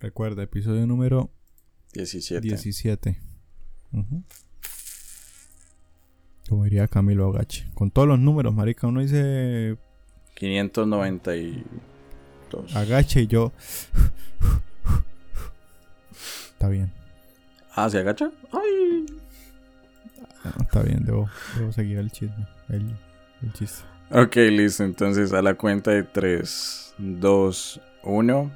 Recuerda, episodio número 17. 17. Ujú. Como diría Camilo Agache. Con todos los números, marica. Uno dice 592. agache y yo... Está bien. Ah, ¿se agacha? Ay. Ah, Está bien, debo, debo seguir el chisme. El, el chiste. Ok, listo. Entonces a la cuenta de 3, 2, 1.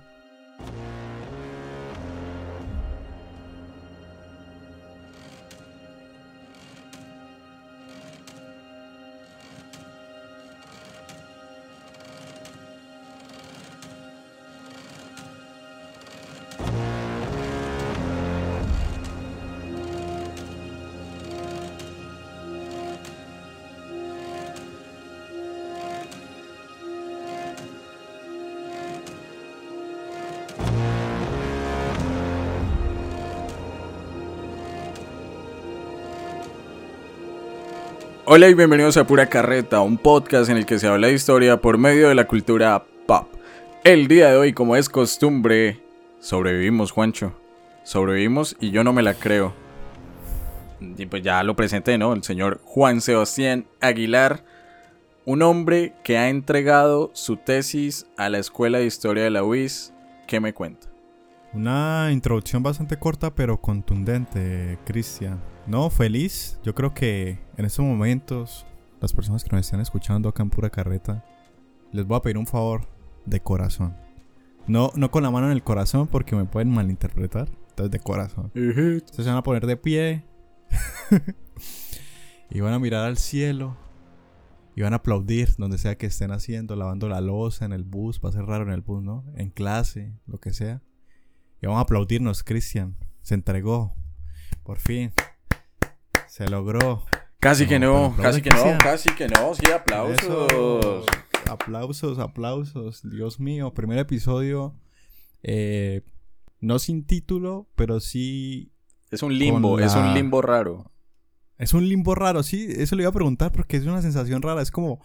Hola y bienvenidos a Pura Carreta, un podcast en el que se habla de historia por medio de la cultura pop. El día de hoy, como es costumbre, sobrevivimos, Juancho. Sobrevivimos y yo no me la creo. Y pues ya lo presenté, ¿no? El señor Juan Sebastián Aguilar, un hombre que ha entregado su tesis a la Escuela de Historia de la UIS. ¿Qué me cuenta? Una introducción bastante corta pero contundente, Cristian. No, feliz. Yo creo que en estos momentos, las personas que nos están escuchando acá en Pura Carreta, les voy a pedir un favor de corazón. No, no con la mano en el corazón porque me pueden malinterpretar. Entonces de corazón. Ustedes se van a poner de pie. y van a mirar al cielo. Y van a aplaudir donde sea que estén haciendo, lavando la losa en el bus. Va a ser raro en el bus, ¿no? En clase, lo que sea. Y vamos a aplaudirnos, Cristian. Se entregó. Por fin. Se logró. Casi que No, casi que no, casi que no. Sí, aplausos. Eso. Aplausos, aplausos. Dios mío. Primer episodio. eh, no sin título, pero sí. Es un limbo, es un limbo raro. Es un limbo raro, sí. Eso le iba a preguntar porque es una sensación rara. Es como.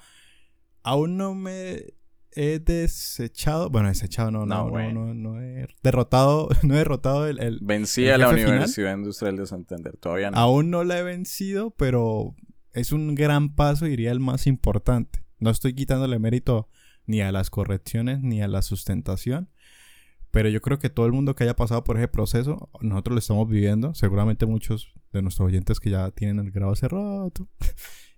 Aún no me he desechado. Bueno, desechado, no, No, no, no, no, no he derrotado. No he derrotado el- el, Vencí ¿El a la final? Universidad Industrial de Santander. Todavía no. Aún no la he vencido, pero es un gran paso, diría el más importante. No estoy quitándole mérito ni a las correcciones ni a la sustentación, pero yo creo que todo el mundo que haya pasado por ese proceso, nosotros lo estamos viviendo. Seguramente muchos de nuestros oyentes que ya tienen el grado hace rato,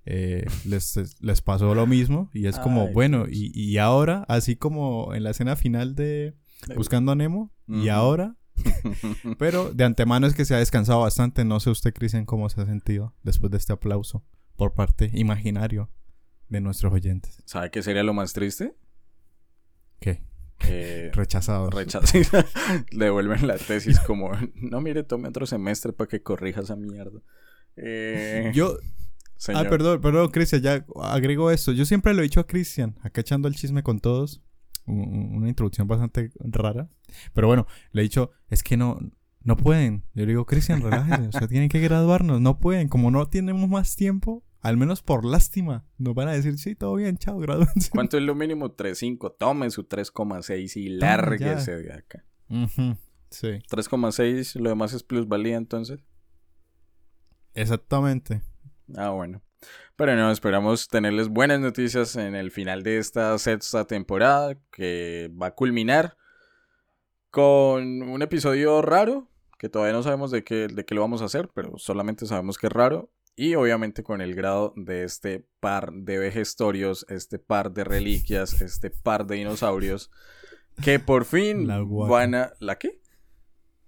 eh, les, les pasó lo mismo y es como, Ay, bueno, y, y ahora, así como en la escena final de Buscando a Nemo, y ahora pero de antemano es que se ha descansado bastante. No sé usted, Cristian, cómo se ha sentido después de este aplauso por parte imaginario de nuestros oyentes. ¿Sabe qué sería lo más triste? ¿Qué? Que Rechazados. rechacen, le devuelven la tesis como, no mire, tome otro semestre para que corrija esa mierda. Eh, Yo, señor. ah, perdón, perdón, Cristian, ya agrego esto. Yo siempre lo he dicho a Cristian, acá echando el chisme con todos. Una introducción bastante rara. Pero bueno, le he dicho, es que no, no pueden. Yo le digo, Cristian, relájese, o sea, tienen que graduarnos, no pueden. Como no tenemos más tiempo, al menos por lástima, nos van a decir, sí, todo bien, chao, gradúense. ¿Cuánto es lo mínimo? 3.5. Tome su 3,6 y lárguese de acá. Ujú, Sí, 3,6, lo demás es plusvalía entonces. exactamente. Ah, bueno. Pero no, esperamos tenerles buenas noticias en el final de esta sexta temporada que va a culminar con un episodio raro que todavía no sabemos de qué, de qué lo vamos a hacer, pero solamente sabemos que es raro. Y obviamente con el grado de este par de vejestorios, este par de reliquias, este par de dinosaurios que por fin La guaca. van a... ¿La qué?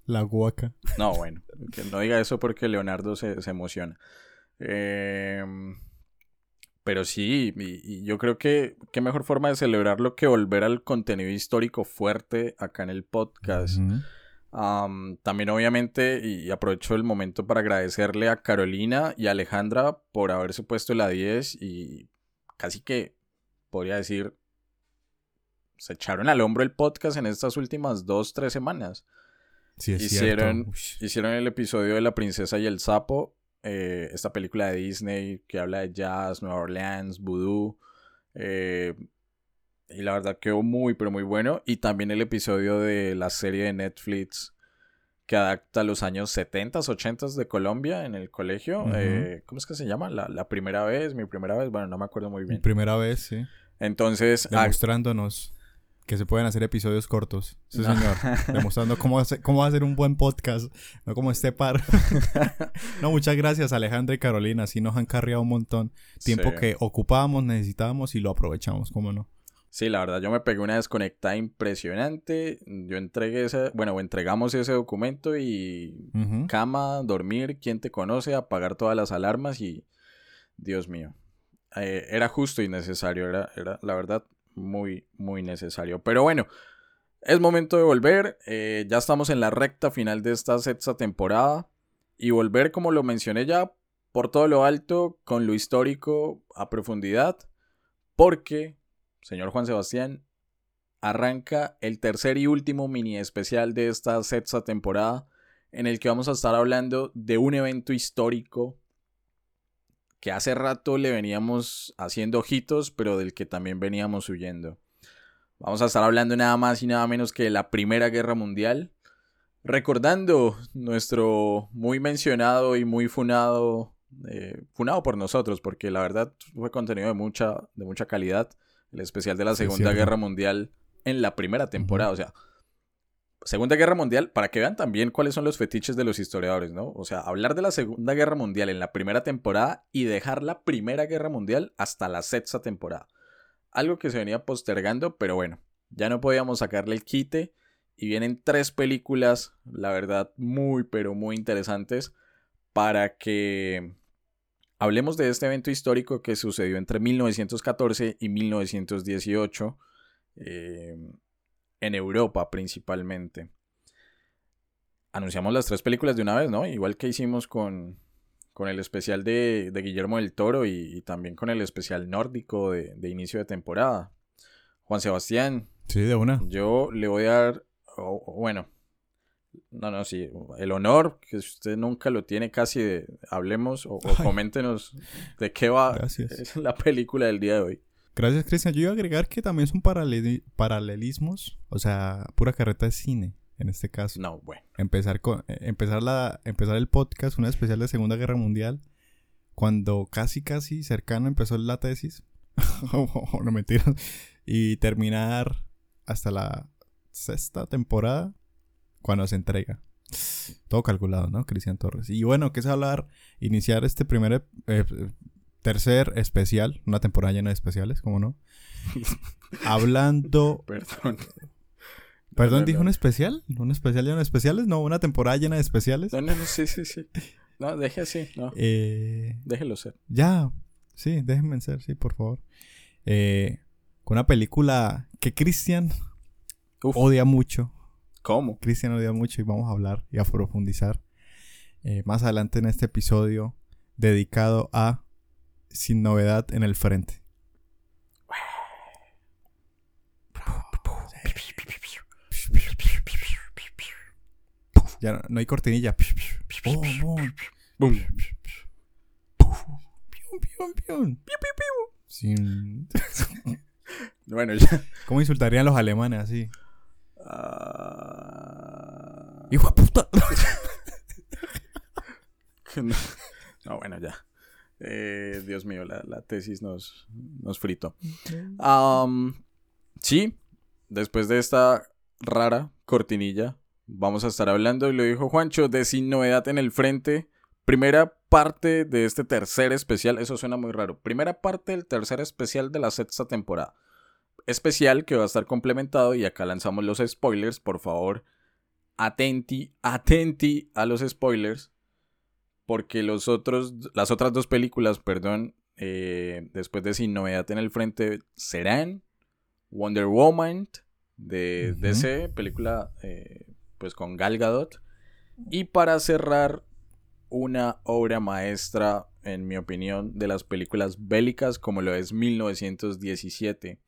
La guaca. No, bueno, que no diga eso porque Leonardo se, se emociona. Em, pero sí, y, y yo creo que qué mejor forma de celebrarlo que volver al contenido histórico fuerte acá en el podcast. También obviamente, y aprovecho el momento para agradecerle a Carolina y a Alejandra por haberse puesto la 10 y casi que, podría decir, se echaron al hombro el podcast en estas últimas dos, tres semanas. Sí, es Hicieron-. Hicieron el episodio de La Princesa y el Sapo, eh, esta película de Disney que habla de jazz, Nueva Orleans, vudú. eh, Y la verdad quedó muy, pero muy bueno. Y también el episodio de la serie de Netflix que adapta los años 70, 80 de Colombia en el colegio. Eh, ¿Cómo es que se llama? La, primera vez, mi primera vez. Bueno, no me acuerdo muy bien. primera vez, sí. Entonces. Demostrándonos que se pueden hacer episodios cortos. Sí, señor. Demostrando cómo, hace, cómo hacer un buen podcast, no como este par. no, muchas gracias Alejandra y Carolina. Sí nos han cargado un montón. Tiempo que ocupábamos, necesitábamos y lo aprovechamos, ¿cómo no? Sí, la verdad, yo me pegué una desconectada impresionante. Yo entregué ese, bueno, entregamos ese documento y cama, dormir, quién te conoce, apagar todas las alarmas y, Dios mío, eh, era justo y necesario, era, era, la verdad, muy, muy necesario. Pero bueno, es momento de volver. Eh, ya estamos en la recta final de esta sexta temporada y volver, como lo mencioné ya, por todo lo alto, con lo histórico a profundidad, porque señor Juan Sebastián, arranca el tercer y último mini especial de esta sexta temporada en el que vamos a estar hablando de un evento histórico que hace rato le veníamos haciendo ojitos, pero del que también veníamos huyendo. Vamos a estar hablando nada más y nada menos que de la Primera Guerra Mundial, recordando nuestro muy mencionado y muy funado, eh, funado por nosotros, porque la verdad fue contenido de mucha, de mucha calidad el especial de la Segunda Guerra Mundial en la primera temporada. O sea, Segunda Guerra Mundial, para que vean también cuáles son los fetiches de los historiadores, ¿no? O sea, hablar de la Segunda Guerra Mundial en la primera temporada y dejar la Primera Guerra Mundial hasta la sexta temporada. Algo que se venía postergando, pero bueno, ya no podíamos sacarle el quite. Y vienen tres películas, la verdad, muy, pero muy interesantes para que Hablemos de este evento histórico que sucedió entre 1914 y 1918 eh, en Europa principalmente. Anunciamos las tres películas de una vez, ¿no? Igual que hicimos con, el especial de, Guillermo del Toro y, también con el especial nórdico de, de, inicio de temporada. Juan Sebastián. Sí, de una. Yo le voy a dar, bueno, no, no, sí. El honor, que usted nunca lo tiene casi de... Hablemos o, coméntenos de qué va la película del día de hoy. Gracias, Cristian. Yo iba a agregar que también son paralelismos. O sea, pura carreta de cine, en este caso. No, bueno. Empezar, con, eh, empezar, la, empezar el podcast, una especial de Segunda Guerra Mundial, cuando casi, casi cercano empezó la tesis. no mentiras. Y terminar hasta la sexta temporada cuando se entrega. Todo calculado, ¿no? Cristian Torres. Y bueno, ¿qué es hablar? Iniciar este primer, eh, tercer especial, una temporada llena de especiales, ¿cómo no? Hablando... Perdón. ¿Perdón, dijo un especial? ¿Un especial lleno de especiales? No, una temporada llena de especiales. No, no, no, sí, sí, sí. No, deje así, no. Eh, Déjelo ser. Ya, sí, déjenme ser, sí, por favor. Eh, con una película que Cristian odia mucho. ¿Cómo? Cristian odia mucho y vamos a hablar y a profundizar eh, más adelante en este episodio dedicado a Sin Novedad en el Frente. Ya no, hay cortinilla. Bueno, ya. ¿Cómo insultarían los alemanes así? Uh... ¡Hijo de puta! no, bueno, ya. Eh, Dios mío, la, tesis nos, nos frito. sí, después de esta rara cortinilla, vamos a estar hablando, y lo dijo Juancho, de Sin Novedad en el Frente. Primera parte de este tercer especial, eso suena muy raro. Primera parte del tercer especial de la sexta temporada especial que va a estar complementado y acá lanzamos los spoilers, por favor, atenti, atenti a los spoilers, porque los otros, las otras dos películas, perdón, eh, después de Sin Novedad en el Frente, serán Wonder Woman de DC, película eh, pues con Gal Gadot, y para cerrar, una obra maestra, en mi opinión, de las películas bélicas como lo es 1917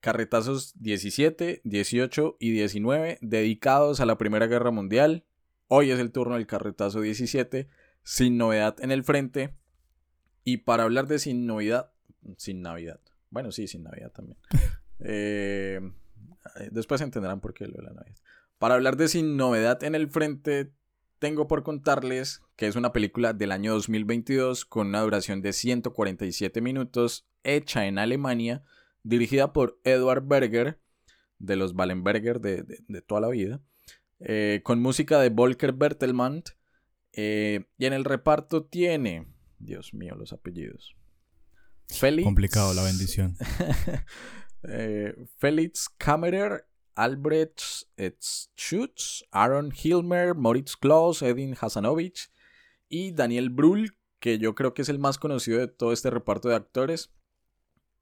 Carretazos 17, 18 y 19 dedicados a la Primera Guerra Mundial. Hoy es el turno del carretazo 17, sin novedad en el frente. Y para hablar de sin novedad, sin Navidad. Bueno, sí, sin Navidad también. Eh, después entenderán por qué lo de la Navidad. Para hablar de Sin Novedad en el Frente, tengo por contarles que es una película del año 2022 con una duración de 147 minutos, hecha en Alemania, dirigida por Edward Berger, de los Wallenberger de, de, toda la vida, eh, con música de Volker Bertelmann, eh, y en el reparto tiene, Dios mío, los apellidos. Felix, Complicado la bendición. eh, Felix Kammerer, Albrecht Schutz, Aaron Hilmer, Moritz Klaus, Edin Hasanovich y Daniel Brühl, que yo creo que es el más conocido de todo este reparto de actores.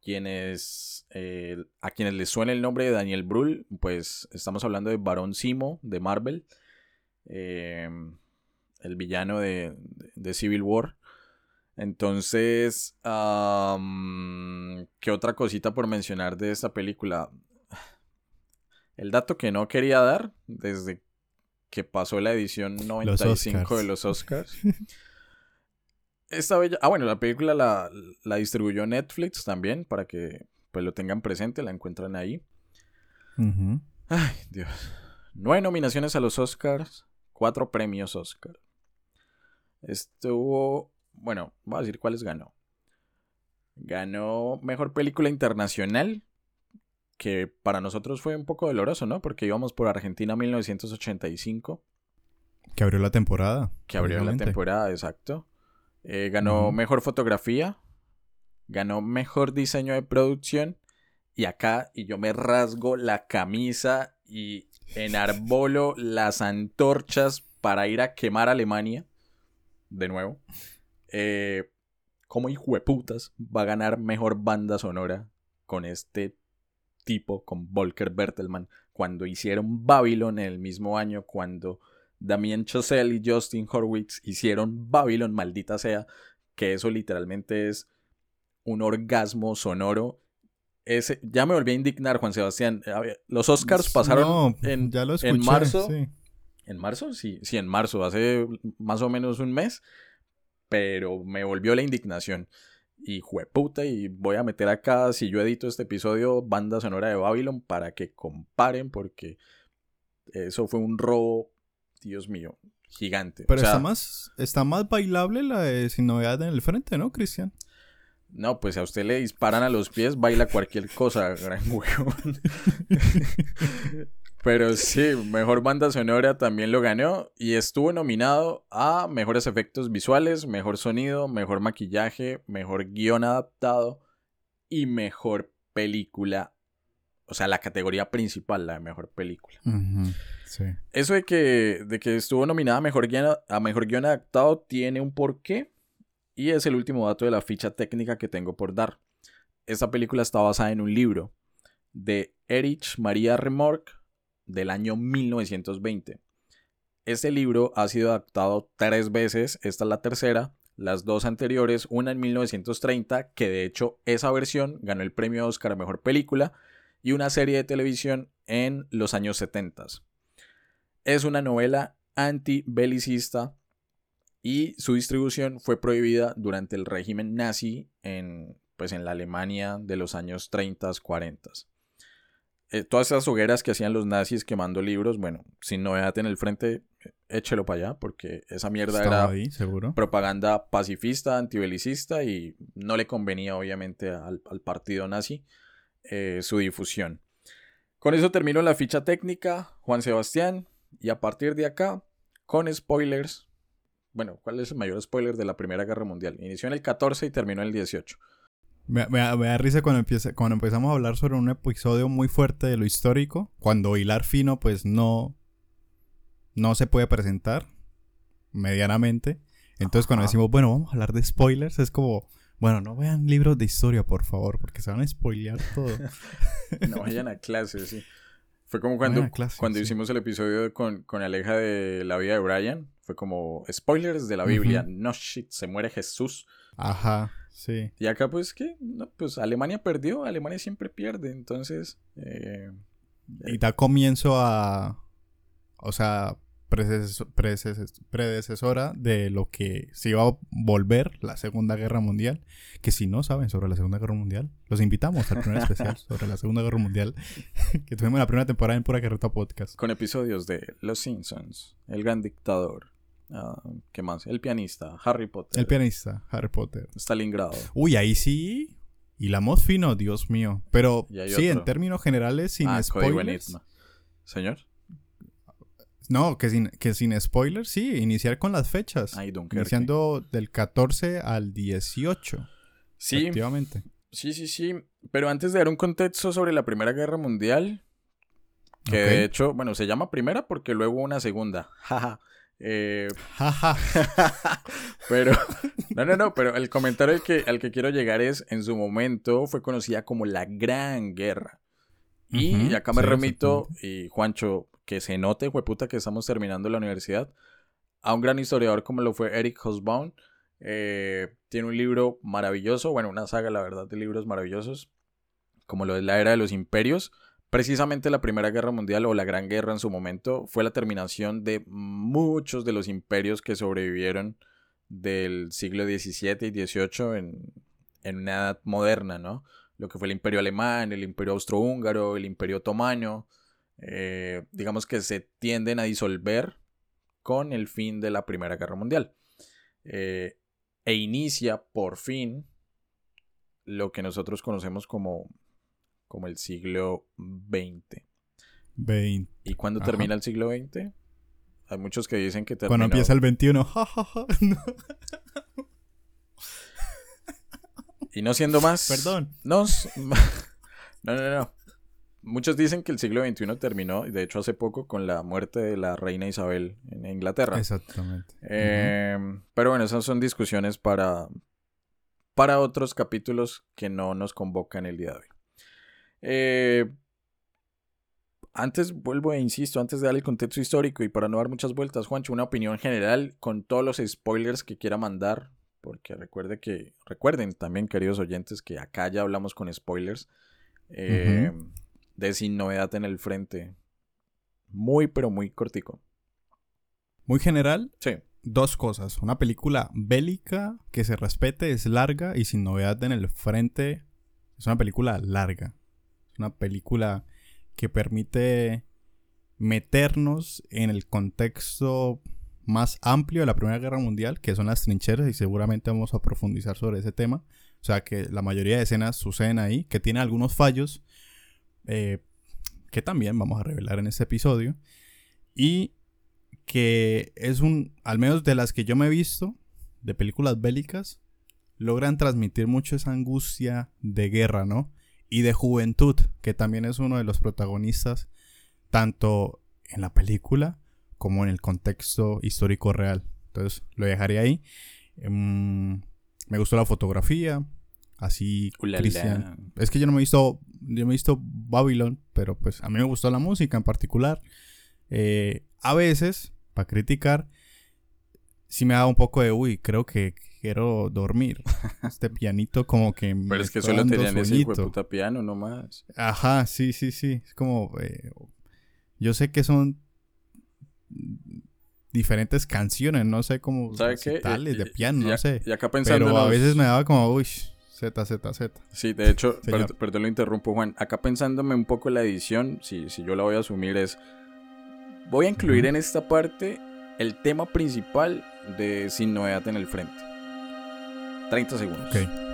Quienes, eh, a quienes les suena el nombre de Daniel Brühl, pues estamos hablando de Barón Simo de Marvel, eh, el villano de, Civil War. Entonces, ¿qué otra cosita por mencionar de esta película? El dato que no quería dar desde que pasó la edición 95 de los Oscars. Esta bella... Ah, bueno, la película la, distribuyó Netflix también para que pues lo tengan presente, la encuentran ahí. Ay, Dios. Nueve nominaciones a los Oscars, cuatro premios Oscar. Estuvo, bueno, voy a decir cuáles ganó. Ganó Mejor Película Internacional, que para nosotros fue un poco doloroso, ¿no? Porque íbamos por Argentina 1985. Que abrió la temporada. Que abrió la temporada, exacto. Eh, ganó Mejor Fotografía, ganó Mejor Diseño de Producción. Y acá, y yo me rasgo la camisa y enarbolo las antorchas para ir a quemar Alemania. De nuevo. Eh, como hijo de putas va a ganar mejor banda sonora con este tipo con Volker Bertelmann cuando hicieron Babylon en el mismo año, cuando Damien Chazelle y Justin Horwitz hicieron Babylon, maldita sea, que eso literalmente es un orgasmo sonoro. Ese, ya me volví a indignar, Juan Sebastián. Los Oscars pasaron en, en marzo. ¿En marzo? Sí, sí, en marzo, hace más o menos un mes. Pero me volvió la indignación y jueputa, y voy a meter acá, si yo edito este episodio, banda sonora de Babylon para que comparen, porque eso fue un robo, Dios mío, gigante. Pero está, más, está más bailable la de Sin Novedad en el Frente, ¿no, Cristian? No, pues a usted le disparan a los pies, baila cualquier cosa, gran huevo. Pero sí, mejor banda sonora también lo ganó y estuvo nominado a mejores efectos visuales, mejor sonido, mejor maquillaje, mejor guion adaptado y mejor película. O sea, la categoría principal, la de mejor película. Eso de que, de que estuvo nominada a mejor, guion, a mejor guion adaptado tiene un porqué y es el último dato de la ficha técnica que tengo por dar. Esta película está basada en un libro de Erich Maria Remorque del año 1920. Este libro ha sido adaptado tres veces, esta es la tercera, las dos anteriores, una en 1930, que de hecho esa versión ganó el premio Oscar a Mejor Película, y una serie de televisión en los años 70. Es una novela anti-belicista y su distribución fue prohibida durante el régimen nazi en, pues, en la Alemania de los años 30, 40. Eh, todas esas hogueras que hacían los nazis quemando libros, bueno, sin novedad en el frente, échelo para allá, porque esa mierda era propaganda pacifista, antibelicista y no le convenía obviamente al, partido nazi eh, su difusión. Con eso termino la ficha técnica, Juan Sebastián, y a partir de acá, con spoilers, bueno, ¿cuál es el mayor spoiler de la Primera Guerra Mundial? Inició en el 14 y terminó en el 18. Me, da risa cuando, empieza, cuando empezamos a hablar sobre un episodio muy fuerte de lo histórico, cuando hilar fino pues no, no se puede presentar medianamente. Entonces cuando decimos, bueno, vamos a hablar de spoilers, es como, bueno, no vean libros de historia, por favor, porque se van a spoilear todo. no vayan a clase, sí. Fue como cuando, cuando hicimos el episodio con, con Aleja de la vida de Brian. Fue como spoilers de la Biblia. No shit, se muere Jesús. Ajá. Sí. Y acá, pues, ¿qué? No, pues Alemania perdió, Alemania siempre pierde, entonces... Eh, y da comienzo a... O sea, predecesora de lo que se iba a volver la Segunda Guerra Mundial. Que si no saben sobre la Segunda Guerra Mundial, los invitamos al primer especial sobre la Segunda Guerra Mundial que tuvimos la primera temporada en Pura Carreta Podcast. Con episodios de Los Simpsons, El Gran Dictador, ah, ¿qué más? El pianista, Harry Potter. El pianista, Harry Potter. Stalingrado. Uy, ahí sí. Y la fino, Dios mío. Pero sí, en términos generales, sin ah, spoilers. Señor. No, que sin, que sin spoilers, sí, iniciar con las fechas. Iniciando del 14 al 18. Sí. Efectivamente. Sí, sí, sí. Pero antes de dar un contexto sobre la Primera Guerra Mundial, que de hecho, bueno, se llama Primera porque luego una Segunda. Jaja. Eh, pero, no, no, no, pero el comentario al que, al que quiero llegar es, en su momento fue conocida como la Gran Guerra. Y acá me remito, y Juancho, que se note, puta, que estamos terminando la universidad, a un gran historiador como lo fue Eric Hobsbawm. Eh, tiene un libro maravilloso, bueno, una saga, la verdad, de libros maravillosos, como lo es La Era de los Imperios. Precisamente la Primera Guerra Mundial o la Gran Guerra en su momento fue la terminación de muchos de los imperios que sobrevivieron del siglo XVII y XVIII en, en una edad moderna, ¿no? Lo que fue el Imperio Alemán, el Imperio Austrohúngaro, el Imperio Otomano, eh, digamos que se tienden a disolver con el fin de la Primera Guerra Mundial. Eh, e inicia por fin lo que nosotros conocemos como, como el siglo XX. 20. ¿Y cuándo termina el siglo XX? Hay muchos que dicen que termina. Cuando empieza el 21. y no siendo más. Perdón. No, no, no. Muchos dicen que el siglo XXI terminó, de hecho hace poco, con la muerte de la reina Isabel en Inglaterra. Exactamente. Em, pero bueno, esas son discusiones para, para otros capítulos que no nos convocan el día de hoy. Eh, antes, vuelvo e insisto, antes de darle el contexto histórico y para no dar muchas vueltas, Juancho, una opinión general con todos los spoilers que quiera mandar, porque recuerde que, recuerden también, queridos oyentes, que acá ya hablamos con spoilers. Eh, de sin novedad en el frente. Muy, pero muy cortico. Muy general. Sí. Dos cosas. Una película bélica que se respete, es larga y sin novedad en el frente. Es una película larga. Es una película que permite meternos en el contexto más amplio de la Primera Guerra Mundial, que son las trincheras, y seguramente vamos a profundizar sobre ese tema. O sea, que la mayoría de escenas suceden ahí, que tiene algunos fallos, eh, que también vamos a revelar en este episodio, y que es un, al menos de las que yo me he visto, de películas bélicas, logran transmitir mucho esa angustia de guerra, ¿no? Y de juventud, que también es uno de los protagonistas, tanto en la película como en el contexto histórico real. Entonces, lo dejaré ahí. Em, me gustó la fotografía, Así, Cristian. Es que yo no me he visto, yo me he visto Babylon, pero pues a mí me gustó la música en particular. Eh, a veces, para criticar, sí me da un poco de, uy, creo que quiero dormir. Este pianito como que... Pero es que solo tenían ese puta piano nomás. Ajá, sí, sí, sí. Es como... Eh, yo sé que son diferentes canciones, no sé cómo... ¿Sabes qué? de eh, piano, no sé. Y acá pensando Pero a veces me daba como, uy... Z, Z, Z. Sí, de hecho, perdón, lo interrumpo, Juan. Acá pensándome un poco la edición, si, si yo la voy a asumir, es. Voy a incluir en esta parte el tema principal de Sin Novedad en el Frente. 30 segundos. Ok.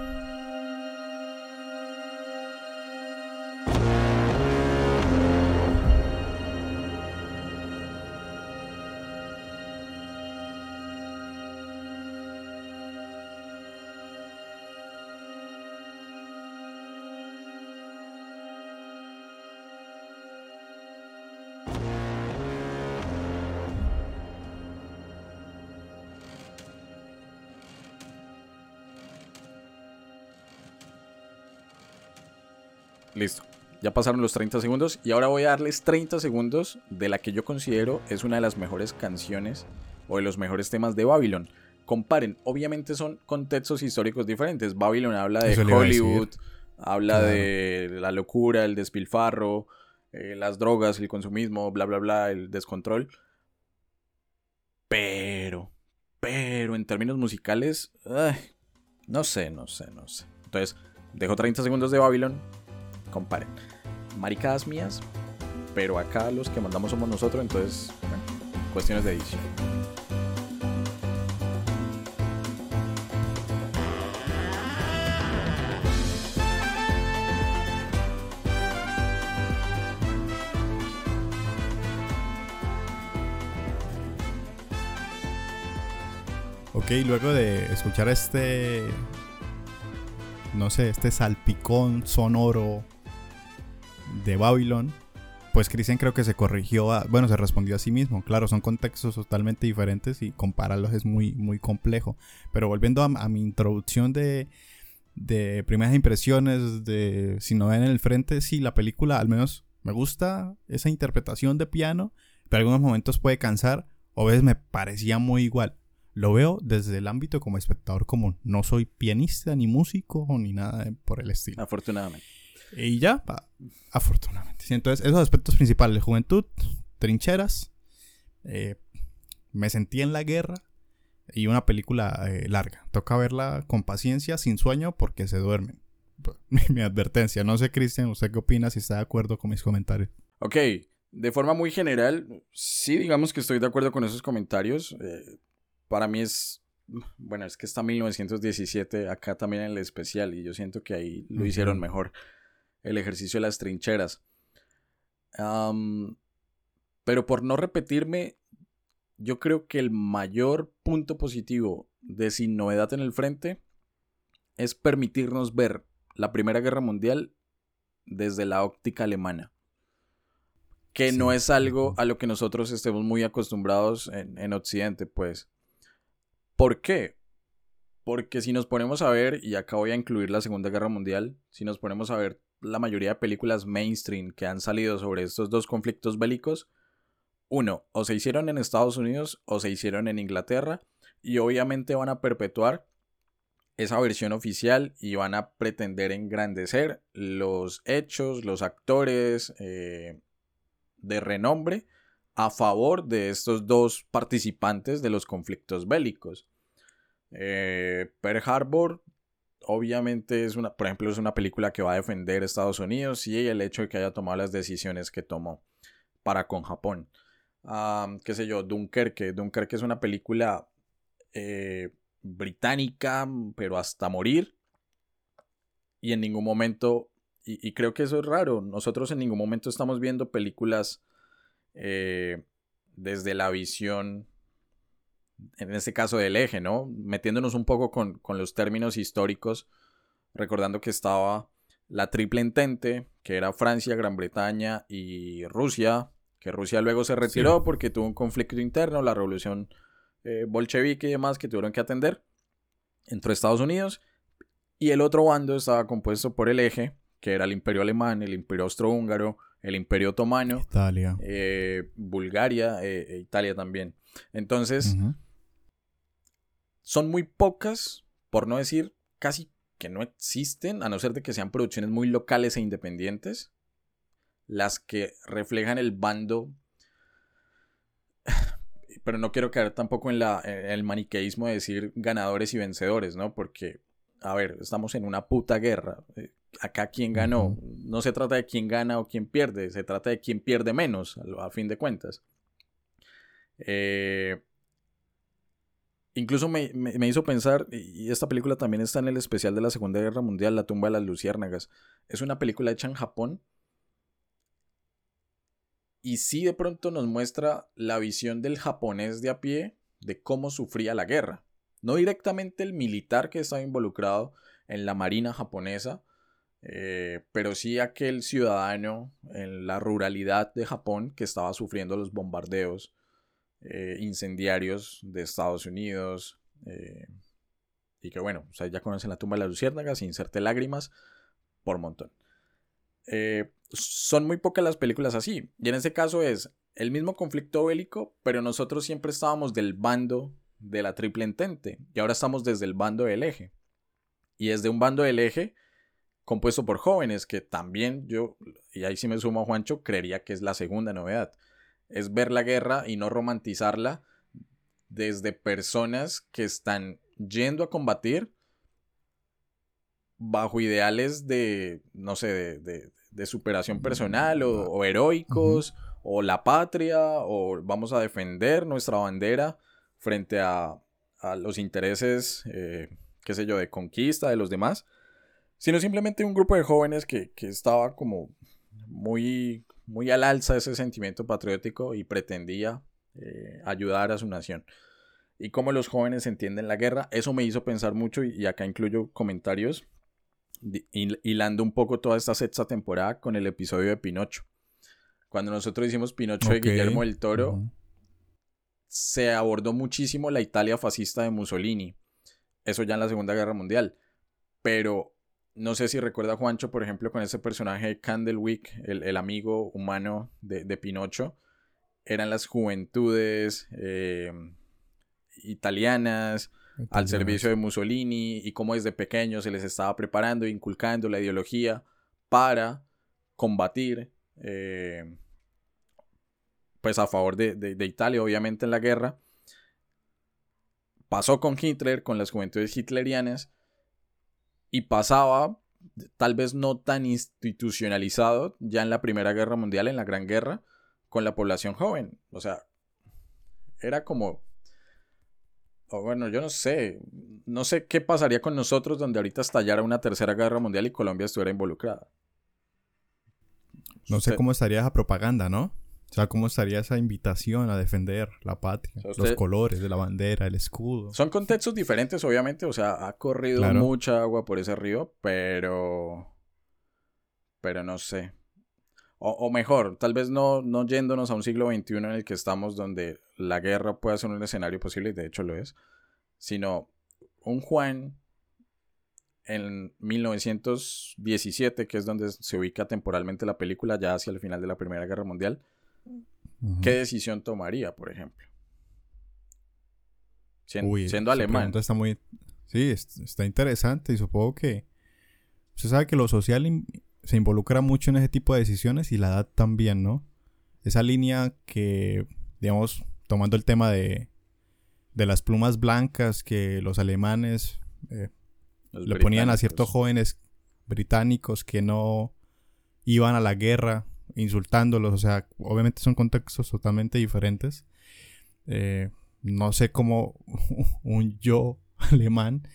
Ya pasaron los 30 segundos y ahora voy a darles 30 segundos de la que yo considero es una de las mejores canciones o de los mejores temas de Babylon. Comparen, obviamente son contextos históricos diferentes. Babylon habla de Hollywood, habla de la locura, el despilfarro, eh, las drogas, el consumismo, bla, bla, bla, el descontrol. Pero, pero en términos musicales, no sé, no sé, no sé. Entonces, dejo 30 segundos de Babylon. Comparen. Maricadas mías, pero acá los que mandamos somos nosotros, entonces, bueno, cuestiones de edición. Ok, luego de escuchar este, no sé, este salpicón sonoro de Babylon, pues Christian creo que se corrigió, bueno, se respondió a sí mismo. Claro, son contextos totalmente diferentes y compararlos es muy, muy complejo. Pero volviendo a, mi introducción de, de primeras impresiones, de si no ven en el frente, sí, la película al menos me gusta esa interpretación de piano, pero en algunos momentos puede cansar o a veces me parecía muy igual. Lo veo desde el ámbito como espectador común. No soy pianista, ni músico, ni nada por el estilo. Afortunadamente. Y ya, afortunadamente. entonces, esos aspectos principales, juventud, trincheras, eh, me sentí en la guerra y una película eh, larga. Toca verla con paciencia, sin sueño, porque se duermen. Mi, advertencia. No sé, Cristian, ¿usted qué opina? Si está de acuerdo con mis comentarios. Ok, de forma muy general, sí, digamos que estoy de acuerdo con esos comentarios. Eh, para mí es bueno, es que está 1917 acá también en el especial y yo siento que ahí lo hicieron mejor el ejercicio de las trincheras. pero por no repetirme, yo creo que el mayor punto positivo de Sin Novedad en el Frente es permitirnos ver la Primera Guerra Mundial desde la óptica alemana. Que no es algo a lo que nosotros estemos muy acostumbrados en, en Occidente, pues. ¿Por qué? Porque si nos ponemos a ver, y acá voy a incluir la Segunda Guerra Mundial, si nos ponemos a ver la mayoría de películas mainstream que han salido sobre estos dos conflictos bélicos, uno, o se hicieron en Estados Unidos o se hicieron en Inglaterra, y obviamente van a perpetuar esa versión oficial y van a pretender engrandecer los hechos, los actores eh, de renombre a favor de estos dos participantes de los conflictos bélicos. Eh, Pearl Harbor obviamente es una, por ejemplo, es una película que va a defender Estados Unidos y el hecho de que haya tomado las decisiones que tomó para con Japón. qué sé yo, Dunkerque. Dunkerque es una película eh, británica, pero hasta morir. Y en ningún momento, y, creo que eso es raro, nosotros en ningún momento estamos viendo películas eh, desde la visión en este caso del eje, ¿no? Metiéndonos un poco con, los términos históricos, recordando que estaba la triple entente, que era Francia, Gran Bretaña y Rusia, que Rusia luego se retiró porque tuvo un conflicto interno, la revolución eh, bolchevique y demás que tuvieron que atender. Entró Estados Unidos y el otro bando estaba compuesto por el eje, que era el imperio alemán, el imperio austrohúngaro, el imperio otomano, Italia, eh, Bulgaria eh, e Italia también. Entonces, son muy pocas, por no decir casi que no existen, a no ser de que sean producciones muy locales e independientes, las que reflejan el bando. Pero no quiero caer tampoco en, la, el maniqueísmo de decir ganadores y vencedores, ¿no? Porque, a ver, estamos en una puta guerra. Eh, acá quién ganó. No se trata de quién gana o quién pierde, se trata de quién pierde menos, a, a fin de cuentas. Eh, Incluso me, hizo pensar, y esta película también está en el especial de la Segunda Guerra Mundial, La tumba de las luciérnagas. Es una película hecha en Japón. Y sí de pronto nos muestra la visión del japonés de a pie de cómo sufría la guerra. No directamente el militar que estaba involucrado en la marina japonesa, eh, pero sí aquel ciudadano en la ruralidad de Japón que estaba sufriendo los bombardeos eh, incendiarios de Estados Unidos. Eh, y que bueno, o sea, ya conocen la tumba de las luciérnagas, inserte lágrimas, por montón. Eh, son muy pocas las películas así. Y en este caso es el mismo conflicto bélico, pero nosotros siempre estábamos del bando de la triple entente. Y ahora estamos desde el bando del eje. Y es de un bando del eje compuesto por jóvenes, que también yo, y ahí sí me sumo a Juancho, creería que es la segunda novedad es ver la guerra y no romantizarla desde personas que están yendo a combatir bajo ideales de, no sé, de, superación personal o, heroicos, o la patria, o vamos a defender nuestra bandera frente a, los intereses, eh, qué sé yo, de conquista de los demás, sino simplemente un grupo de jóvenes que, estaba como muy, muy al alza ese sentimiento patriótico y pretendía eh, ayudar a su nación. Y cómo los jóvenes entienden la guerra, eso me hizo pensar mucho y acá incluyo comentarios hilando un poco toda esta sexta temporada con el episodio de Pinocho. Cuando nosotros hicimos Pinocho de Guillermo del Toro, se abordó muchísimo la Italia fascista de Mussolini. Eso ya en la Segunda Guerra Mundial. Pero no sé si recuerda Juancho, por ejemplo, con ese personaje Candlewick, el, el amigo humano de, de, Pinocho. Eran las juventudes eh, italianas, al servicio de Mussolini y cómo desde pequeños se les estaba preparando, inculcando la ideología para combatir eh, pues a favor de, Italia, obviamente en la guerra. Pasó con Hitler, con las juventudes hitlerianas, y pasaba, tal vez no tan institucionalizado, ya en la Primera Guerra Mundial, en la Gran Guerra, con la población joven. O sea, era como bueno, yo no sé, no sé qué pasaría con nosotros donde ahorita estallara una tercera guerra mundial y Colombia estuviera involucrada. No sé cómo estaría esa propaganda, ¿no? O sea, cómo estaría esa invitación a defender la patria, los colores de la bandera, el escudo. Son contextos diferentes, obviamente, o sea, ha corrido mucha agua por ese río, pero... Pero no sé. O, mejor, tal vez no, no yéndonos a un siglo XXI en el que estamos, donde la guerra puede ser un escenario posible, y de hecho lo es, sino un Juan en 1917, que es donde se ubica temporalmente la película, ya hacia el final de la Primera Guerra Mundial, ¿qué decisión tomaría, por ejemplo? siendo alemán. Está muy, sí, está interesante y supongo que se sabe que lo social se involucra mucho en ese tipo de decisiones y la edad también, ¿no? Esa línea que, digamos, tomando el tema de, de las plumas blancas que los alemanes eh, le ponían a ciertos jóvenes británicos que no iban a la guerra insultándolos, o sea, obviamente son contextos totalmente diferentes. Eh, no sé cómo un yo alemán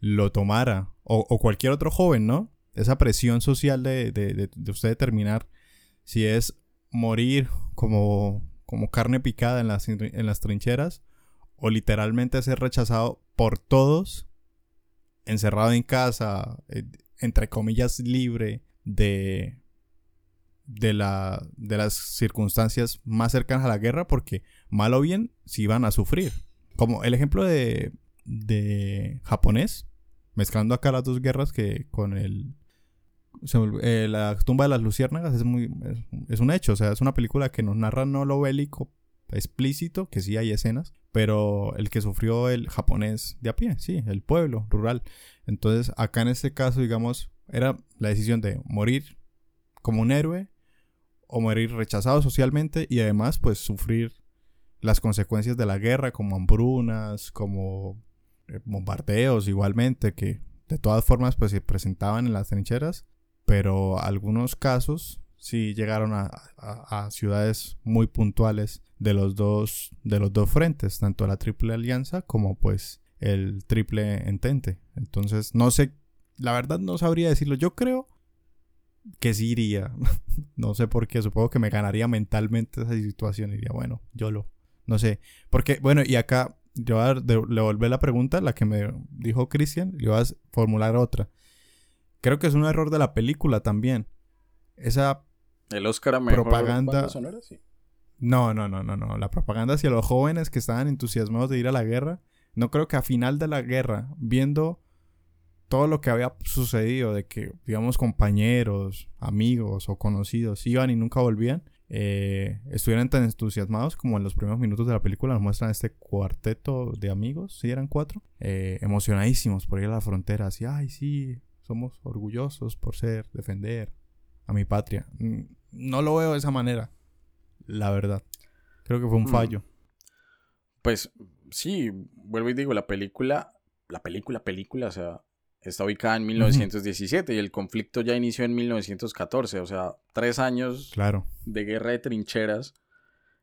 lo tomara, o, cualquier otro joven, ¿no? esa presión social de, de, usted determinar si es morir como, como carne picada en las, en las trincheras o literalmente ser rechazado por todos, encerrado en casa, eh, entre comillas libre de, de, la, de las circunstancias más cercanas a la guerra, porque mal o bien si van a sufrir. Como el ejemplo de, de japonés, mezclando acá las dos guerras que con el eh, la tumba de las luciérnagas es muy es, un hecho, o sea, es una película que nos narra no lo bélico explícito, que sí hay escenas, pero el que sufrió el japonés de a pie, sí, el pueblo rural. Entonces, acá en este caso, digamos, era la decisión de morir como un héroe o morir rechazado socialmente y además pues sufrir las consecuencias de la guerra como hambrunas, como eh, bombardeos igualmente que de todas formas pues se presentaban en las trincheras pero algunos casos sí llegaron a, ciudades muy puntuales de los dos de los dos frentes, tanto la Triple Alianza como pues el Triple Entente. Entonces, no sé, la verdad no sabría decirlo. Yo creo que sí iría. no sé por qué, supongo que me ganaría mentalmente esa situación. Iría, bueno, yo lo, no sé. Porque, bueno, y acá yo voy a devolver la pregunta, la que me dijo Cristian, y voy a formular otra. Creo que es un error de la película también. Esa el Oscar propaganda sonora, sí. No, no, no, no, no. La propaganda hacia los jóvenes que estaban entusiasmados de ir a la guerra. No creo que a final de la guerra, viendo todo lo que había sucedido, de que, digamos, compañeros, amigos o conocidos iban y nunca volvían, eh, estuvieran tan entusiasmados como en los primeros minutos de la película nos muestran este cuarteto de amigos, si eran cuatro, eh, emocionadísimos por ir a la frontera, así, ay, sí, somos orgullosos por ser, defender a mi patria. Mm, no lo veo de esa manera, la verdad. Creo que fue un mm. fallo. Pues sí, vuelvo y digo, la película, la película, película, o sea, está ubicada en 1917 y el conflicto ya inició en 1914, o sea, tres años claro. de guerra de trincheras,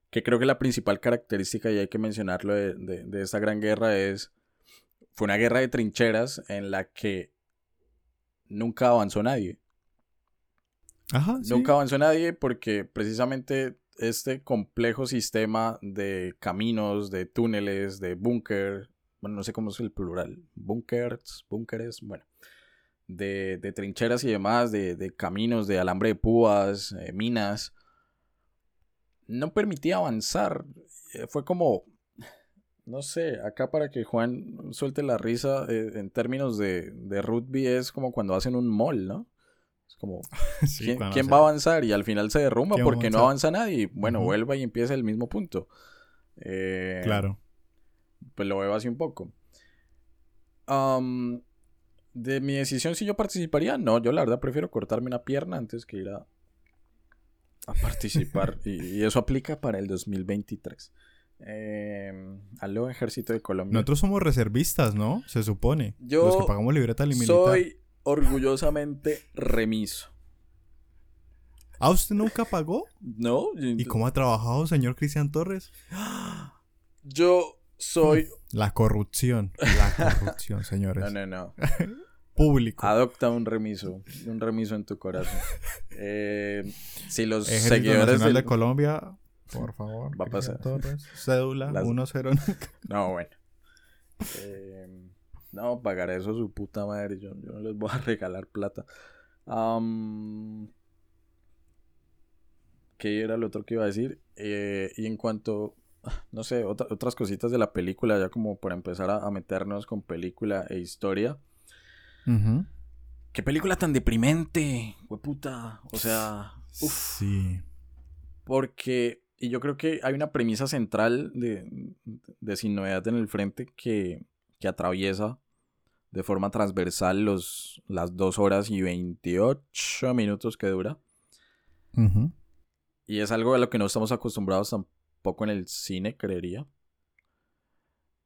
que creo que la principal característica, y hay que mencionarlo, de, de, esta gran guerra es, fue una guerra de trincheras en la que nunca avanzó nadie. Ajá, Nunca avanzó nadie porque precisamente este complejo sistema de caminos, de túneles, de búnker, bueno, no sé cómo es el plural, bunkers, búnkeres, bueno, de, de, trincheras y demás, de, de, caminos, de alambre de púas, eh, minas, no permitía avanzar. Eh, fue como, no sé, acá para que Juan suelte la risa, eh, en términos de, de rugby es como cuando hacen un mall, ¿no? Es como, ¿quién, va a avanzar? Y al final se derrumba porque no avanza nadie. bueno, vuelva y empieza el mismo punto. Eh, claro. Pues lo veo así un poco. de mi decisión si yo participaría, no, yo la verdad prefiero cortarme una pierna antes que ir a, a participar. y, eso aplica para el 2023. Eh, aló Ejército de Colombia. Nosotros somos reservistas, ¿no? Se supone. Yo Los que pagamos libreta militar. Soy orgullosamente remiso. ¿Ah, usted nunca pagó? No. ¿Y cómo ha trabajado, señor Cristian Torres? Yo soy... La corrupción. La corrupción, señores. No, no, no. Público. Adopta un remiso. Un remiso en tu corazón. Eh, si los Ejército seguidores Nacional de Colombia, por favor. Va a pasar. Torres, cédula Las- 10. No, bueno. Eh, no, pagar eso su puta madre. Yo, yo no les voy a regalar plata. Am, ¿Qué era lo otro que iba a decir? Eh, y en cuanto, no sé, otra- otras cositas de la película, ya como para empezar a, a meternos con película e historia. ¿Qué película tan deprimente, puta? O sea, uf. Sí. Porque, y yo creo que hay una premisa central de, de Sin Novedad en el Frente que, que atraviesa de forma transversal los, las 2 horas y 28 minutos que dura. Y es algo a lo que no estamos acostumbrados tampoco en el cine, creería.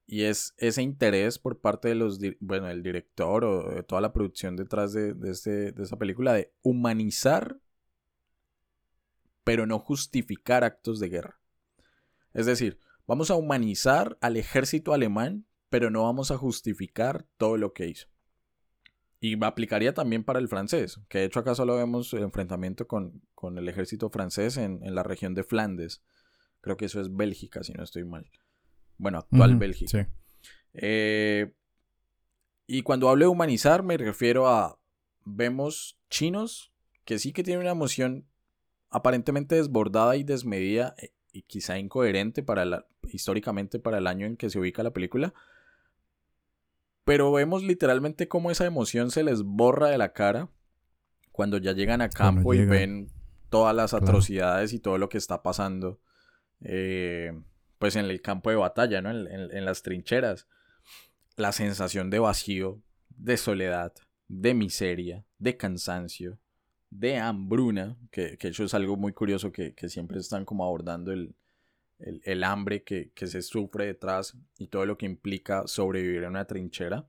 Y es ese interés por parte de los, bueno, del director o de toda la producción detrás de, de, este, de esta película de humanizar, pero no justificar actos de guerra. Es decir, vamos a humanizar al ejército alemán, pero no vamos a justificar todo lo que hizo. Y aplicaría también para el francés, que de hecho acá solo vemos el enfrentamiento con, con el ejército francés en, en la región de Flandes. Creo que eso es Bélgica, si no estoy mal. Bueno, actual Bélgica. Sí. Eh, y cuando hablo de humanizar me refiero a vemos chinos que sí que tienen una emoción aparentemente desbordada y desmedida eh, y quizá incoherente para la, históricamente para el año en que se ubica la película. Pero vemos literalmente cómo esa emoción se les borra de la cara cuando ya llegan a campo y ven todas las Claro. atrocidades y todo lo que está pasando. Eh, pues en el campo de batalla, ¿no? En, en- las trincheras. La sensación de vacío, de soledad, de miseria, de cansancio, de hambruna, que, que eso es algo muy curioso que, que siempre están como abordando el, el, el hambre que, que se sufre detrás y todo lo que implica sobrevivir en una trinchera.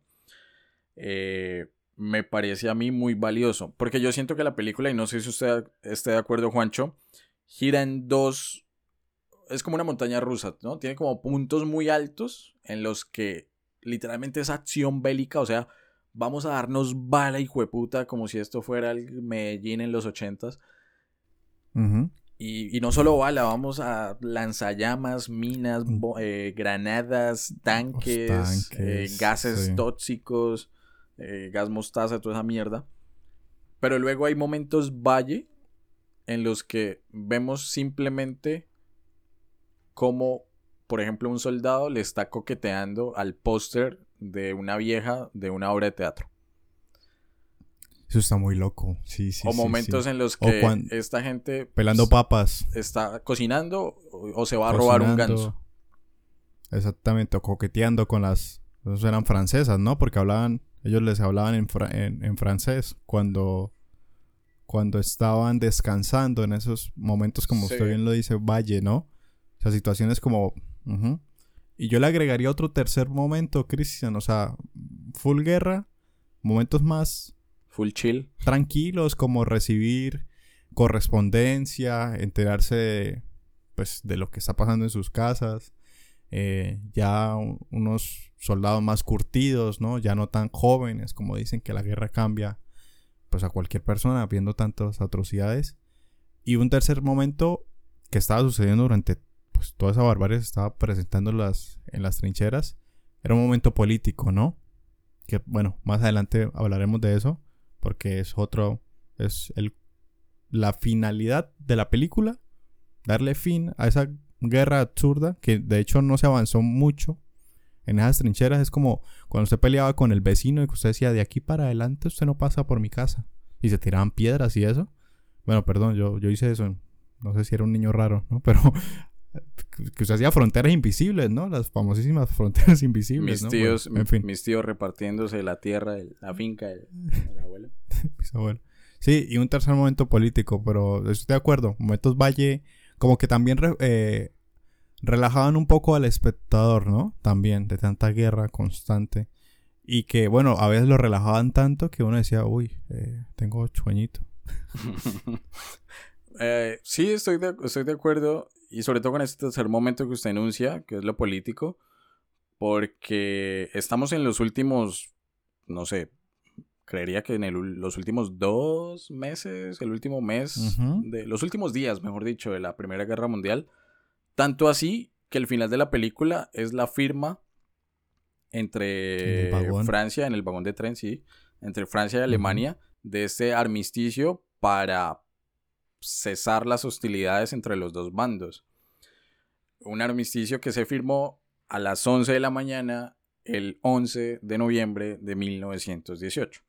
Eh, me parece a mí muy valioso, porque yo siento que la película, y no sé si usted esté de acuerdo, Juancho, gira en dos es como una montaña rusa, ¿no? Tiene como puntos muy altos en los que literalmente es acción bélica, o sea, vamos a darnos bala y jueputa como si esto fuera el Medellín en los ochentas. Y, y no solo bala, vamos a lanzallamas, minas, eh, granadas, tanques, tanques, eh, gases sí. tóxicos, eh, gas mostaza, toda esa mierda. Pero luego hay momentos valle en los que vemos simplemente cómo, por ejemplo, un soldado le está coqueteando al póster de una vieja de una obra de teatro. Eso está muy loco. Sí, sí. o sí, momentos sí. en los que cuan- esta gente Pelando papas. está cocinando o, o se va a robar un ganso. Exactamente, o coqueteando con las... Esos eran francesas, ¿no? Porque hablaban... Ellos les hablaban en, fra- en, en francés cuando... Cuando estaban descansando en esos momentos, como Sí. usted bien lo dice, valle, ¿no? O sea, situaciones como... Y yo le agregaría otro tercer momento, Cristian. O sea, full guerra, momentos más... Full chill. Tranquilos, como recibir correspondencia, enterarse de, pues, de lo que está pasando en sus casas. Eh, ya unos soldados más curtidos, ¿no? Ya no tan jóvenes, como dicen que la guerra cambia pues a cualquier persona viendo tantas atrocidades. Y un tercer momento que estaba sucediendo durante pues toda esa barbarie se estaba presentando las, en las trincheras. Era un momento político, ¿no? Que bueno, más adelante hablaremos de eso porque es otro es el la finalidad de la película, darle fin a esa guerra absurda que de hecho no se avanzó mucho en esas trincheras. Es como cuando usted peleaba con el vecino y que usted decía, de aquí para adelante usted no pasa por mi casa. Y se tiraban piedras y eso. Bueno, perdón, yo, yo hice eso. No sé si era un niño raro, ¿no? Pero que usted hacía fronteras invisibles, ¿no? Las famosísimas fronteras invisibles, mis Tíos, en fin. Mis tíos repartiéndose la tierra, la finca del, abuelo. mis abuelos. Sí, y un tercer momento político, pero estoy de acuerdo. Momentos Valle, como que también eh, relajaban un poco al espectador, ¿no? También, de tanta guerra constante. Y que, bueno, a veces lo relajaban tanto que uno decía, uy, eh, tengo sueñito. eh, sí, estoy de, estoy de acuerdo. Y sobre todo con este tercer momento que usted enuncia, que es lo político. Porque estamos en los últimos, no sé, creería que en los últimos dos meses, el último mes, de los últimos días, mejor dicho, de la Primera Guerra Mundial. Tanto así que el final de la película es la firma entre Francia, en el vagón de tren, sí, entre Francia y Alemania, de este armisticio para cesar las hostilidades entre los dos bandos. Un armisticio que se firmó a las 11 de la mañana el 11 de noviembre de 1918.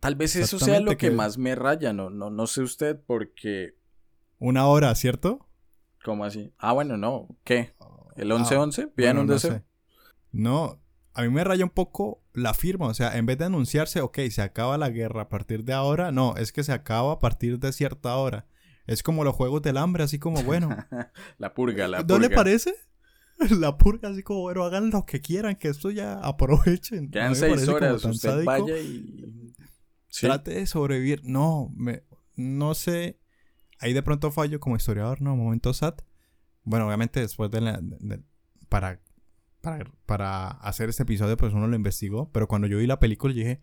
Tal vez eso sea lo que, más me raya, no, no, no sé usted, porque... Una hora, ¿cierto? ¿Cómo así? Ah, bueno, no. ¿Qué? ¿El 11-11? Ah, ¿Bien un no, no, a mí me raya un poco la firma. O sea, en vez de anunciarse, ok, se acaba la guerra a partir de ahora, no, es que se acaba a partir de cierta hora. Es como los juegos del hambre, así como, bueno. la purga, la purga. ¿No le parece? La purga, así como, bueno, hagan lo que quieran, que esto ya aprovechen. Quedan seis horas, usted vaya y Trate de sobrevivir. No, me, no sé. Ahí de pronto fallo como historiador, ¿no? Momento SAT. Bueno, obviamente después de, la, para, para, para, hacer este episodio, pues uno lo investigó. Pero cuando yo vi la película, dije,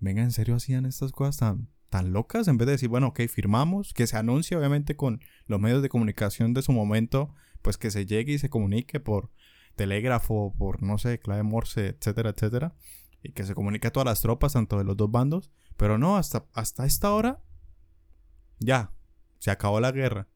venga, ¿en serio hacían estas cosas tan, tan locas? En vez de decir, bueno, ok, firmamos, que se anuncie obviamente con los medios de comunicación de su momento, pues que se llegue y se comunique por telégrafo, por, no sé, clave Morse, etcétera, etcétera. Y que se comunique a todas las tropas, tanto de los dos bandos. Pero no, hasta, hasta esta hora, ya, se acabó la guerra.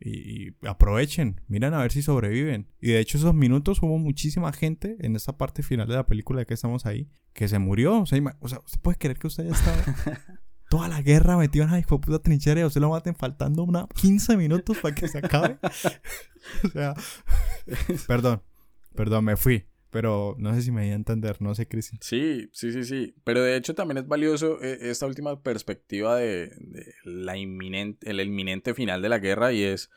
Y, aprovechen, miren a ver si sobreviven. Y de hecho esos minutos hubo muchísima gente en esa parte final de la película de que estamos ahí, que se murió. O sea, ¿usted puede creer que usted ya estaba toda la guerra metido en la puta trinchera y usted lo maten faltando una 15 minutos para que se acabe? o sea, perdón, perdón, me fui. Pero no sé si me voy a entender, no sé, Cristian. Sí, sí, sí, sí. Pero de hecho también es valioso eh, esta última perspectiva de, la inminente, el inminente final de la guerra y es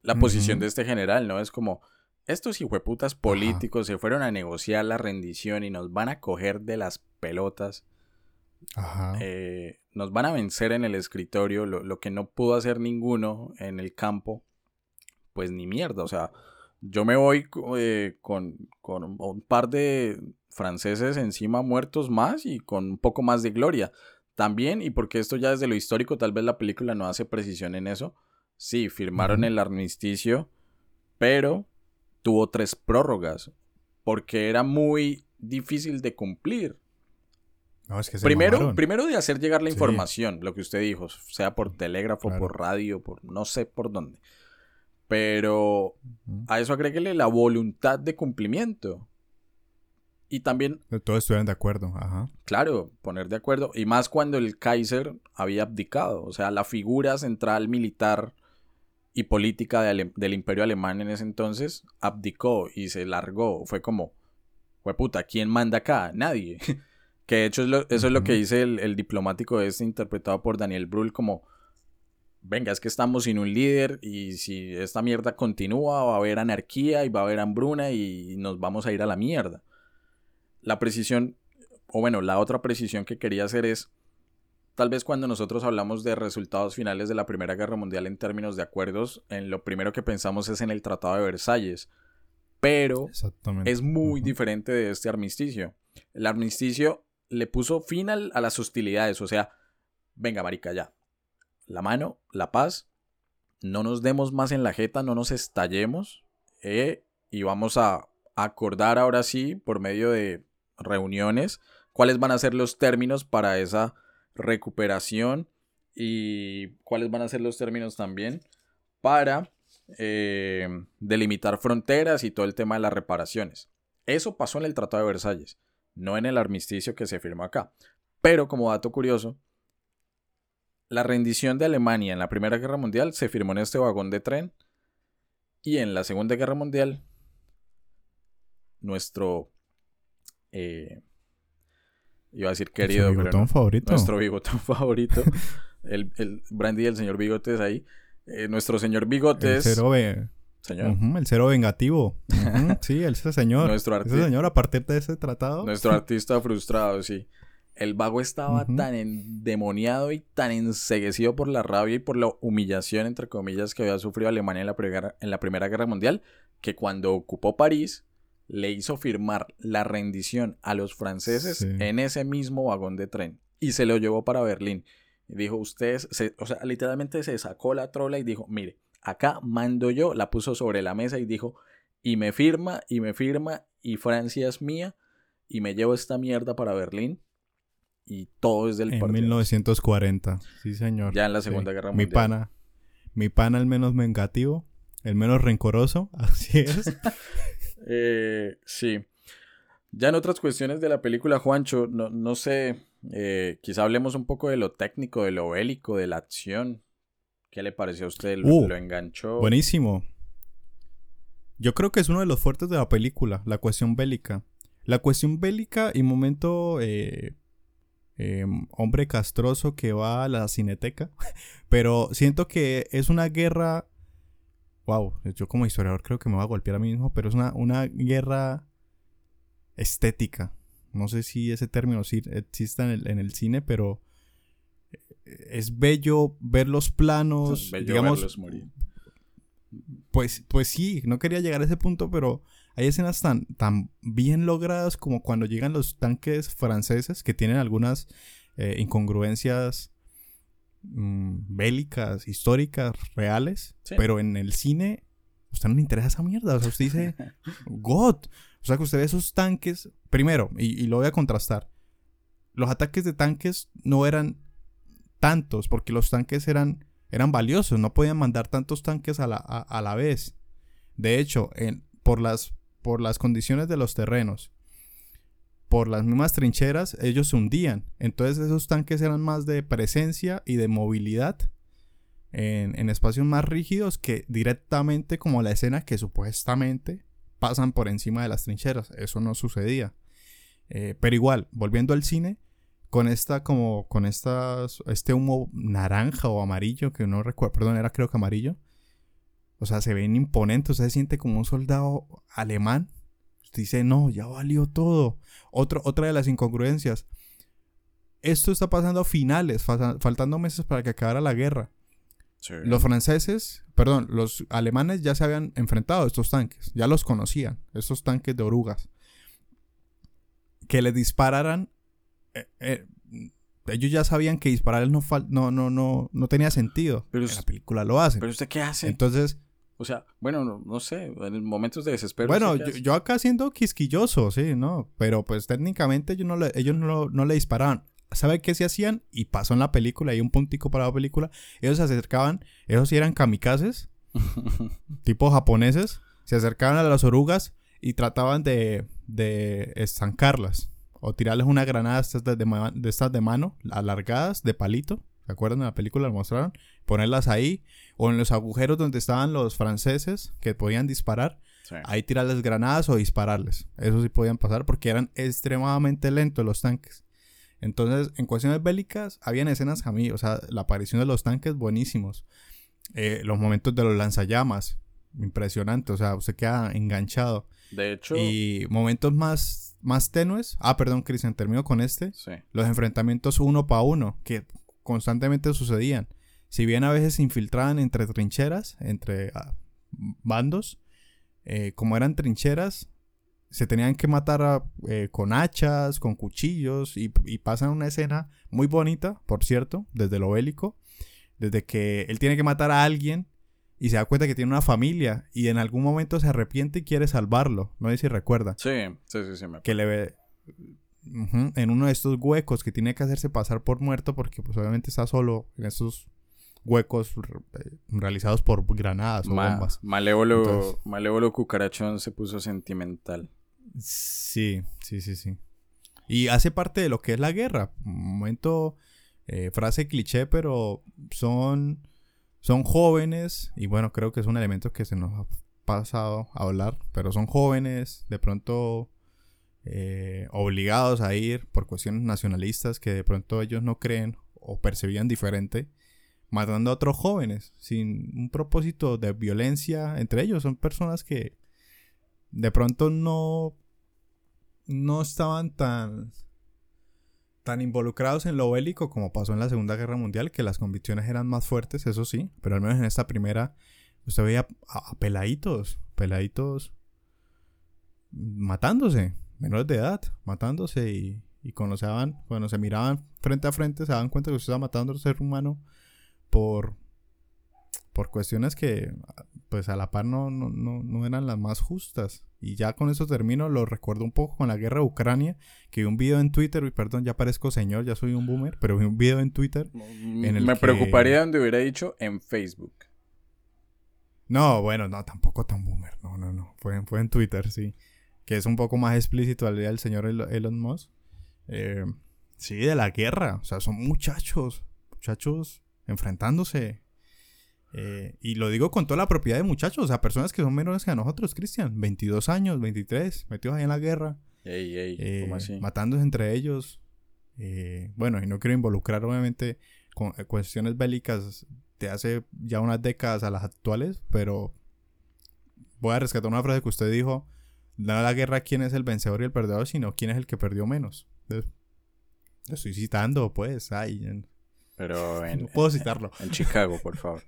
la posición de este general, ¿no? Es como, estos hijueputas políticos se fueron a negociar la rendición y nos van a coger de las pelotas. Ajá. Eh, nos van a vencer en el escritorio, lo, lo que no pudo hacer ninguno en el campo, pues ni mierda, o sea yo me voy eh, con, un par de franceses encima muertos más y con un poco más de gloria. También, y porque esto ya desde lo histórico, tal vez la película no hace precisión en eso. Sí, firmaron el armisticio, pero tuvo tres prórrogas, porque era muy difícil de cumplir. No, es que primero, primero de hacer llegar la información, lo que usted dijo, sea por telégrafo, por radio, por no sé por dónde. Pero a eso agréguele la voluntad de cumplimiento. Y también... Todos estuvieran de acuerdo, ajá. Claro, poner de acuerdo. Y más cuando el Kaiser había abdicado. O sea, la figura central militar y política del imperio alemán en ese entonces abdicó y se largó. Fue como, fue puta, ¿quién manda acá? Nadie. que de hecho eso es lo que dice el, el diplomático este interpretado por Daniel Brühl como venga, es que estamos sin un líder y si esta mierda continúa va a haber anarquía y va a haber hambruna y nos vamos a ir a la mierda. La precisión, o bueno, la otra precisión que quería hacer es, tal vez cuando nosotros hablamos de resultados finales de la Primera Guerra Mundial en términos de acuerdos, en lo primero que pensamos es en el Tratado de Versalles, pero es muy diferente de este armisticio. El armisticio le puso fin a las hostilidades, o sea, venga, marica, ya. La mano, la paz, no nos demos más en la jeta, no nos estallemos, eh, y vamos a acordar ahora sí, por medio de reuniones, cuáles van a ser los términos para esa recuperación y cuáles van a ser los términos también para eh, delimitar fronteras y todo el tema de las reparaciones. Eso pasó en el Tratado de Versalles, no en el armisticio que se firmó acá. Pero como dato curioso, la rendición de Alemania en la Primera Guerra Mundial se firmó en este vagón de tren y en la Segunda Guerra Mundial nuestro eh, iba a decir querido, bigotón favorito. nuestro bigotón favorito, el, el Brandy del señor Bigotes ahí, eh, nuestro señor Bigotes. El cero, señor. el cero vengativo. sí, ese señor. Nuestro ese señor, a partir de ese tratado. Nuestro artista frustrado, sí. El vago estaba tan endemoniado y tan enseguecido por la rabia y por la humillación, entre comillas, que había sufrido Alemania en la, primera, en la Primera Guerra Mundial, que cuando ocupó París, le hizo firmar la rendición a los franceses en ese mismo vagón de tren y se lo llevó para Berlín. Dijo, ustedes, o sea, literalmente se sacó la trola y dijo, mire, acá mando yo, la puso sobre la mesa y dijo, y me firma, y me firma, y Francia es mía, y me llevo esta mierda para Berlín. Y todo es del En 1940, sí señor. Ya en la Segunda Guerra Mundial. Mi pana, mi pana el menos vengativo, el menos rencoroso, así es. eh, sí. Ya en otras cuestiones de la película, Juancho, no, no sé, eh, quizá hablemos un poco de lo técnico, de lo bélico, de la acción. ¿Qué le pareció a usted? ¿Lo, uh, enganchó? Buenísimo. Yo creo que es uno de los fuertes de la película, la cuestión bélica. La cuestión bélica y momento eh, em, hombre castroso que va a la cineteca. Pero siento que es una guerra. Wow, yo como historiador creo que me va a golpear a mí mismo, pero es una, una guerra estética. No sé si ese término existe en el, cine, pero eh, es bello ver los planos. digamos, Pues, pues sí, no quería llegar a ese punto, pero hay escenas tan, tan bien logradas como cuando llegan los tanques franceses que tienen algunas eh, incongruencias mm, bélicas, históricas, reales, pero en el cine a usted no le interesa esa mierda. O sea, usted dice, God. O sea, que usted ve esos tanques. Primero, y, lo voy a contrastar. Los ataques de tanques no eran tantos, porque los tanques eran, eran valiosos. No podían mandar tantos tanques a la, a, la vez. De hecho, en, por, las, por las condiciones de los terrenos, por las mismas trincheras, ellos se hundían. Entonces, esos tanques eran más de presencia y de movilidad en, espacios más rígidos que directamente como la escena que supuestamente pasan por encima de las trincheras. Eso no sucedía. Eh, pero igual, volviendo al cine, con esta como con estas este humo naranja o amarillo que no recuerdo, perdón, era creo que amarillo. O sea, se ven imponentes, se siente como un soldado alemán. dice, "No, ya valió todo." otra de las incongruencias. Esto está pasando a finales, faltando meses para que acabara la guerra. Los franceses, perdón, los alemanes ya se habían enfrentado a estos tanques, ya los conocían, estos tanques de orugas. Que le dispararan, eh, eh, ellos ya sabían que dispararles no, no, no, no, no tenía sentido. Pero en la película lo hacen. Pero usted qué hace? Entonces... O sea, bueno, no, sé, en momentos de desespero. Bueno, yo, acá siendo quisquilloso, sí, ¿no? Pero pues técnicamente ellos no le, ellos no, no le disparaban. ¿Sabe qué se hacían? Y pasó en la película, hay un puntico para la película. Ellos se acercaban, ellos sí eran kamikazes, tipo japoneses, se acercaban a las orugas y trataban de, de estancarlas. O tirarles una granada de estas de, estas de mano, alargadas, de palito. ¿Se acuerdan de la película? Lo mostraron. Ponerlas ahí. O en los agujeros donde estaban los franceses que podían disparar. Ahí tirarles granadas o dispararles. Eso sí podían pasar porque eran extremadamente lentos los tanques. Entonces, en cuestiones bélicas, habían escenas a mí, o sea, la aparición de los tanques buenísimos. Eh, los momentos de los lanzallamas, impresionante, o sea, usted queda enganchado. De hecho. Y momentos más, más tenues. Ah, perdón, Cristian, termino con este. Los enfrentamientos uno para uno, que constantemente sucedían. Si bien a veces se infiltraban entre trincheras, entre ah, bandos, eh, como eran trincheras, se tenían que matar eh, con hachas, con cuchillos, y, y pasan una escena muy bonita, por cierto, desde lo bélico, desde que él tiene que matar a alguien y se da cuenta que tiene una familia y en algún momento se arrepiente y quiere salvarlo. No sé si recuerda. Sí, sí, sí, sí. Me que le ve en uno de estos huecos que tiene que hacerse pasar por muerto porque pues obviamente está solo en esos huecos eh, realizados por granadas o bombas. Malévolo, malévolo cucarachón se puso sentimental. Sí, sí, sí, sí. Y hace parte de lo que es la guerra. Un momento, eh, frase cliché, pero son son jóvenes, y bueno, creo que es un elemento que se nos ha pasado a hablar, pero son jóvenes, de pronto eh, obligados a ir por cuestiones nacionalistas que de pronto ellos no creen o percibían diferente, matando a otros jóvenes sin un propósito de violencia entre ellos. Son personas que de pronto no, no estaban tan tan involucrados en lo bélico como pasó en la Segunda Guerra Mundial, que las convicciones eran más fuertes, eso sí, pero al menos en esta primera usted veía a, peladitos, peladitos matándose, menores de edad, matándose y, y cuando se cuando se miraban frente a frente se daban cuenta que usted estaba matando a un ser humano por por cuestiones que pues a la par no, no, no, eran las más justas. Y ya con eso termino, lo recuerdo un poco con la guerra de Ucrania, que vi un video en Twitter, y perdón, ya parezco señor, ya soy un boomer, pero vi un video en Twitter. En el Me preocuparía donde hubiera dicho en Facebook. No, bueno, no, tampoco tan boomer, no, no, no, fue, fue en Twitter, sí. Que es un poco más explícito al día del señor Elon Musk. Eh, sí, de la guerra, o sea, son muchachos, muchachos enfrentándose eh, y lo digo con toda la propiedad de muchachos, o sea, personas que son menores que nosotros, Cristian. 22 años, 23, metidos ahí en la guerra. Ey, ey, eh, Matándose entre ellos. Eh, bueno, y no quiero involucrar, obviamente, con cuestiones bélicas de hace ya unas décadas a las actuales, pero voy a rescatar una frase que usted dijo. No la guerra quién es el vencedor y el perdedor, sino quién es el que perdió menos. Lo estoy citando, pues. Ay, pero en, no puedo citarlo. En Chicago, por favor.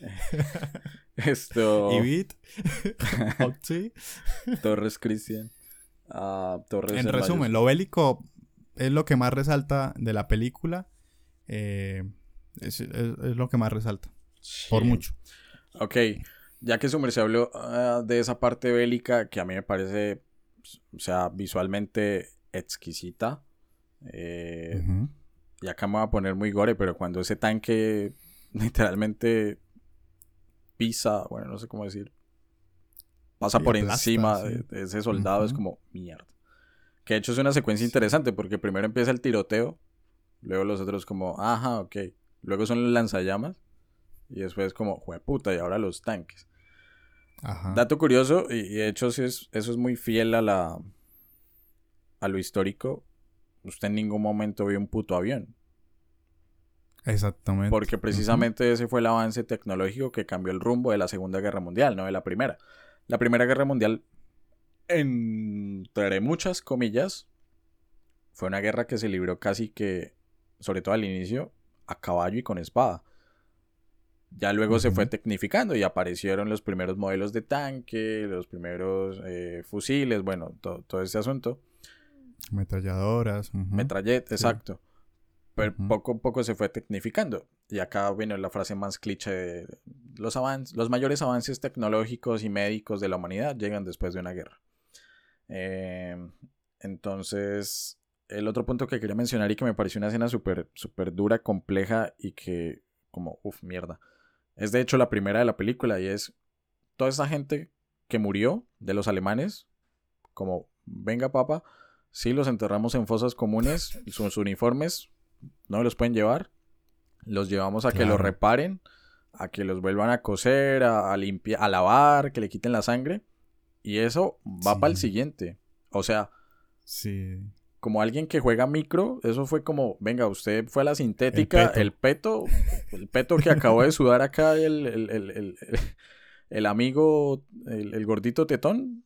Esto. Ibit. Torres Cristian. Ah, Torres en resumen, lo bélico es lo que más resalta de la película. Eh, es, lo que más resalta. Por mucho. Ok. Ya que Summer se habló ah, de esa parte bélica que a mí me parece, o sea, visualmente exquisita. Eh, y acá me voy a poner muy gore, pero cuando ese tanque literalmente pisa, bueno, no sé cómo decir, pasa por encima de, ese soldado, es como mierda. Que de hecho es una secuencia interesante porque primero empieza el tiroteo, luego los otros como, ajá, ok, luego son los lanzallamas y después como, puta, y ahora los tanques. Ajá. Dato curioso, y, de hecho eso es muy fiel a la a lo histórico usted en ningún momento vio un puto avión. Exactamente. Porque precisamente ese fue el avance tecnológico que cambió el rumbo de la Segunda Guerra Mundial, no de la Primera. La Primera Guerra Mundial, entre muchas comillas, fue una guerra que se libró casi que, sobre todo al inicio, a caballo y con espada. Ya luego se fue tecnificando y aparecieron los primeros modelos de tanque, los primeros eh, fusiles, bueno, todo ese asunto. Metralladoras. Metrallet, exacto. Pero poco a poco se fue tecnificando. Y acá viene la frase más cliché de los, los mayores avances tecnológicos y médicos de la humanidad llegan después de una guerra. Em, entonces, el otro punto que quería mencionar y que me pareció una escena súper super dura, compleja y que como, uff, mierda. Es de hecho la primera de la película y es toda esa gente que murió de los alemanes, como, venga papá, Sí, los enterramos en fosas comunes. Sus uniformes no los pueden llevar. Los llevamos a que los reparen, a que los vuelvan a coser, a, limpiar, a lavar, que le quiten la sangre. Y eso va para el siguiente. O sea, sí. Como alguien que juega micro, eso fue como, venga, usted fue a la sintética, el peto, el peto, que acabó de sudar acá, el, el, amigo, el, gordito tetón,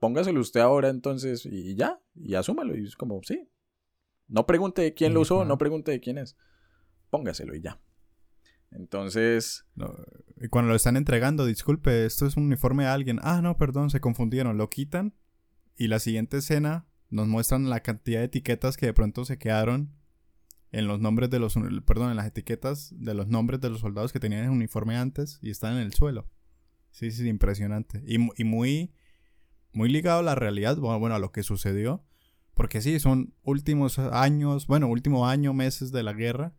póngaselo usted ahora entonces y ya, y asúmalo. Y es como, sí. No pregunte quién lo usó, no pregunte quién es. Póngaselo y ya. Entonces. y cuando lo están entregando, disculpe, esto es un uniforme de alguien. Ah, no, perdón, se confundieron. Lo quitan. Y la siguiente escena nos muestran la cantidad de etiquetas que de pronto se quedaron en los nombres de los. Perdón, en las etiquetas de los nombres de los soldados que tenían el uniforme antes y están en el suelo. Sí, sí, impresionante. Y, y muy. Muy ligado a la realidad, bueno, a lo que sucedió. Porque sí, son últimos años, bueno, último año, meses de la guerra.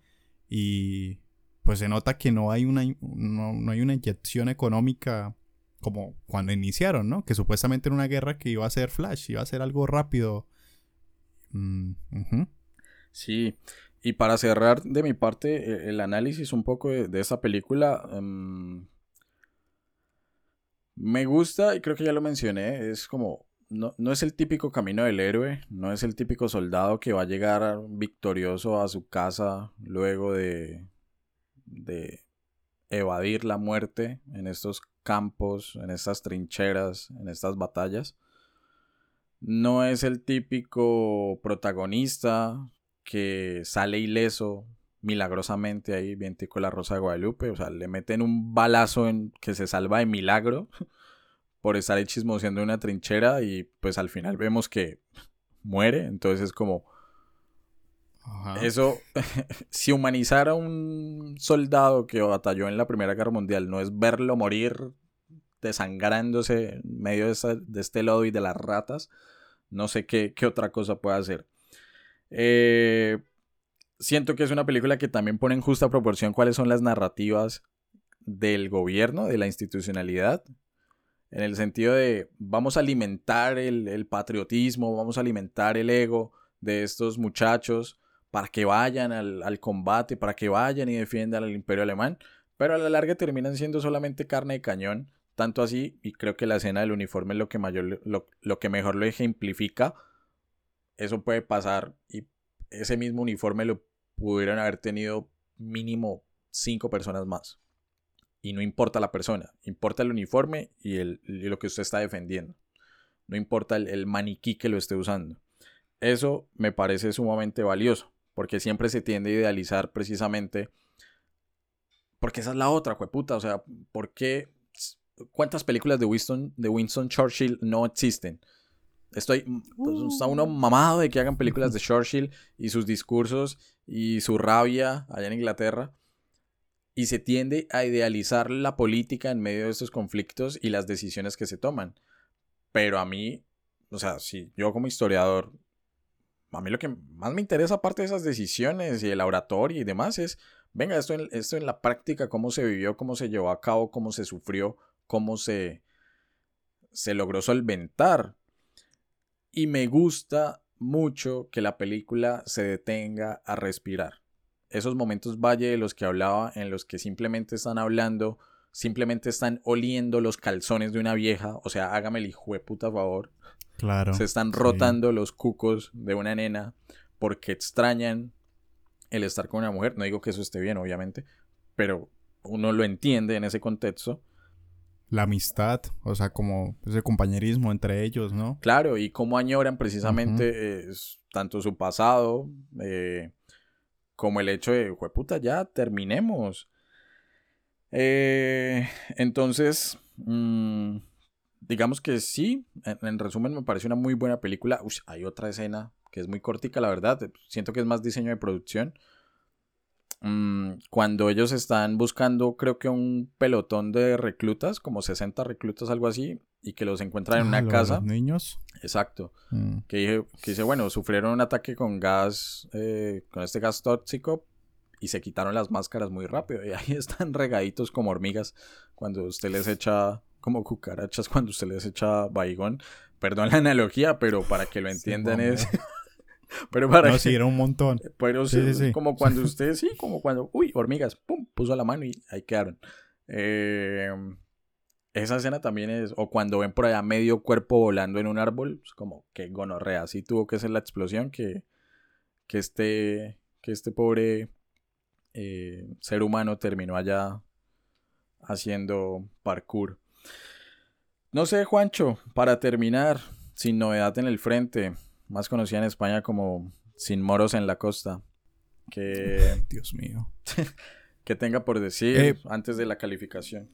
Y pues se nota que no hay una, no, hay una inyección económica como cuando iniciaron, ¿no? Que supuestamente era una guerra que iba a ser flash, iba a ser algo rápido. Mm, sí, y para cerrar de mi parte e, el análisis un poco de, esta película, em, me gusta y creo que ya lo mencioné, es como, no, no es el típico camino del héroe, no es el típico soldado que va a llegar victorioso a su casa luego de de evadir la muerte en estos campos, en estas trincheras, en estas batallas. No es el típico protagonista que sale ileso milagrosamente ahí, bien tico la Rosa de Guadalupe, o sea, le meten un balazo en que se salva de milagro por estar ahí chismoseando una trinchera y pues al final vemos que muere, entonces es como eso, si humanizar a un soldado que batalló en la Primera Guerra Mundial no es verlo morir desangrándose en medio de, este lodo y de las ratas, no sé qué, otra cosa puede hacer. Eh, siento que es una película que también pone en justa proporción cuáles son las narrativas del gobierno, de la institucionalidad, en el sentido de vamos a alimentar el patriotismo, vamos a alimentar el ego de estos muchachos para que vayan al, combate, para que vayan y defiendan al imperio alemán, pero a la larga terminan siendo solamente carne de cañón, tanto así, y creo que la escena del uniforme es lo que, mayor, lo, que mejor lo ejemplifica, eso puede pasar y ese mismo uniforme lo pudieran haber tenido mínimo cinco personas más. Y no importa la persona, importa el uniforme y, el, lo que usted está defendiendo. No importa el, el maniquí que lo esté usando. Eso me parece sumamente valioso porque siempre se tiende a idealizar precisamente, porque esa es la otra, puta, o sea, ¿por qué? ¿Cuántas películas de Winston, de Winston Churchill no existen? Estoy, pues, está uno uh. mamado de que hagan películas de Churchill y sus discursos y su rabia allá en Inglaterra. Y se tiende a idealizar la política en medio de estos conflictos y las decisiones que se toman. Pero a mí, o sea, si yo como historiador a mí lo que más me interesa, aparte de esas decisiones y el oratorio y demás, es, venga, esto en, esto en la práctica, cómo se vivió, cómo se llevó a cabo, cómo se sufrió, cómo se, se logró solventar. Y me gusta mucho que la película se detenga a respirar. Esos momentos valle de los que hablaba, en los que simplemente están hablando, simplemente están oliendo los calzones de una vieja, o sea, hágame el hijo de puta favor. Claro. Se están rotando los cucos de una nena porque extrañan el estar con una mujer. No digo que eso esté bien, obviamente, pero uno lo entiende en ese contexto. La amistad, o sea, como ese compañerismo entre ellos, ¿no? Claro, y cómo añoran precisamente tanto su pasado eh, como el hecho de, puta, ya terminemos. Eh, entonces, mm, digamos que sí, en, resumen me parece una muy buena película. hay otra escena que es muy cortica, la verdad. Siento que es más diseño de producción. Mm, cuando ellos están buscando, creo que un pelotón de reclutas, como 60 reclutas, algo así, y que los encuentran en una ah, casa. niños. Exacto. Mm. Que, dice, bueno, sufrieron un ataque con gas, eh, con este gas tóxico, y se quitaron las máscaras muy rápido. Y ahí están regaditos como hormigas cuando usted les echa como cucarachas cuando usted les echa baigón. Perdón la analogía, pero para que lo entiendan es... pero para no, sí, era un montón. Pero sí, sí, como cuando usted, sí, como cuando, uy, hormigas, pum, puso la mano y ahí quedaron. Eh, esa escena también es, o cuando ven por allá medio cuerpo volando en un árbol, es como que gonorrea, así tuvo que ser la explosión que, que, este, que este pobre eh, ser humano terminó allá haciendo parkour. No sé, Juancho, para terminar, sin novedad en el frente, más conocida en España como Sin Moros en la Costa, que... Dios mío. que tenga por decir Eh, antes de la calificación.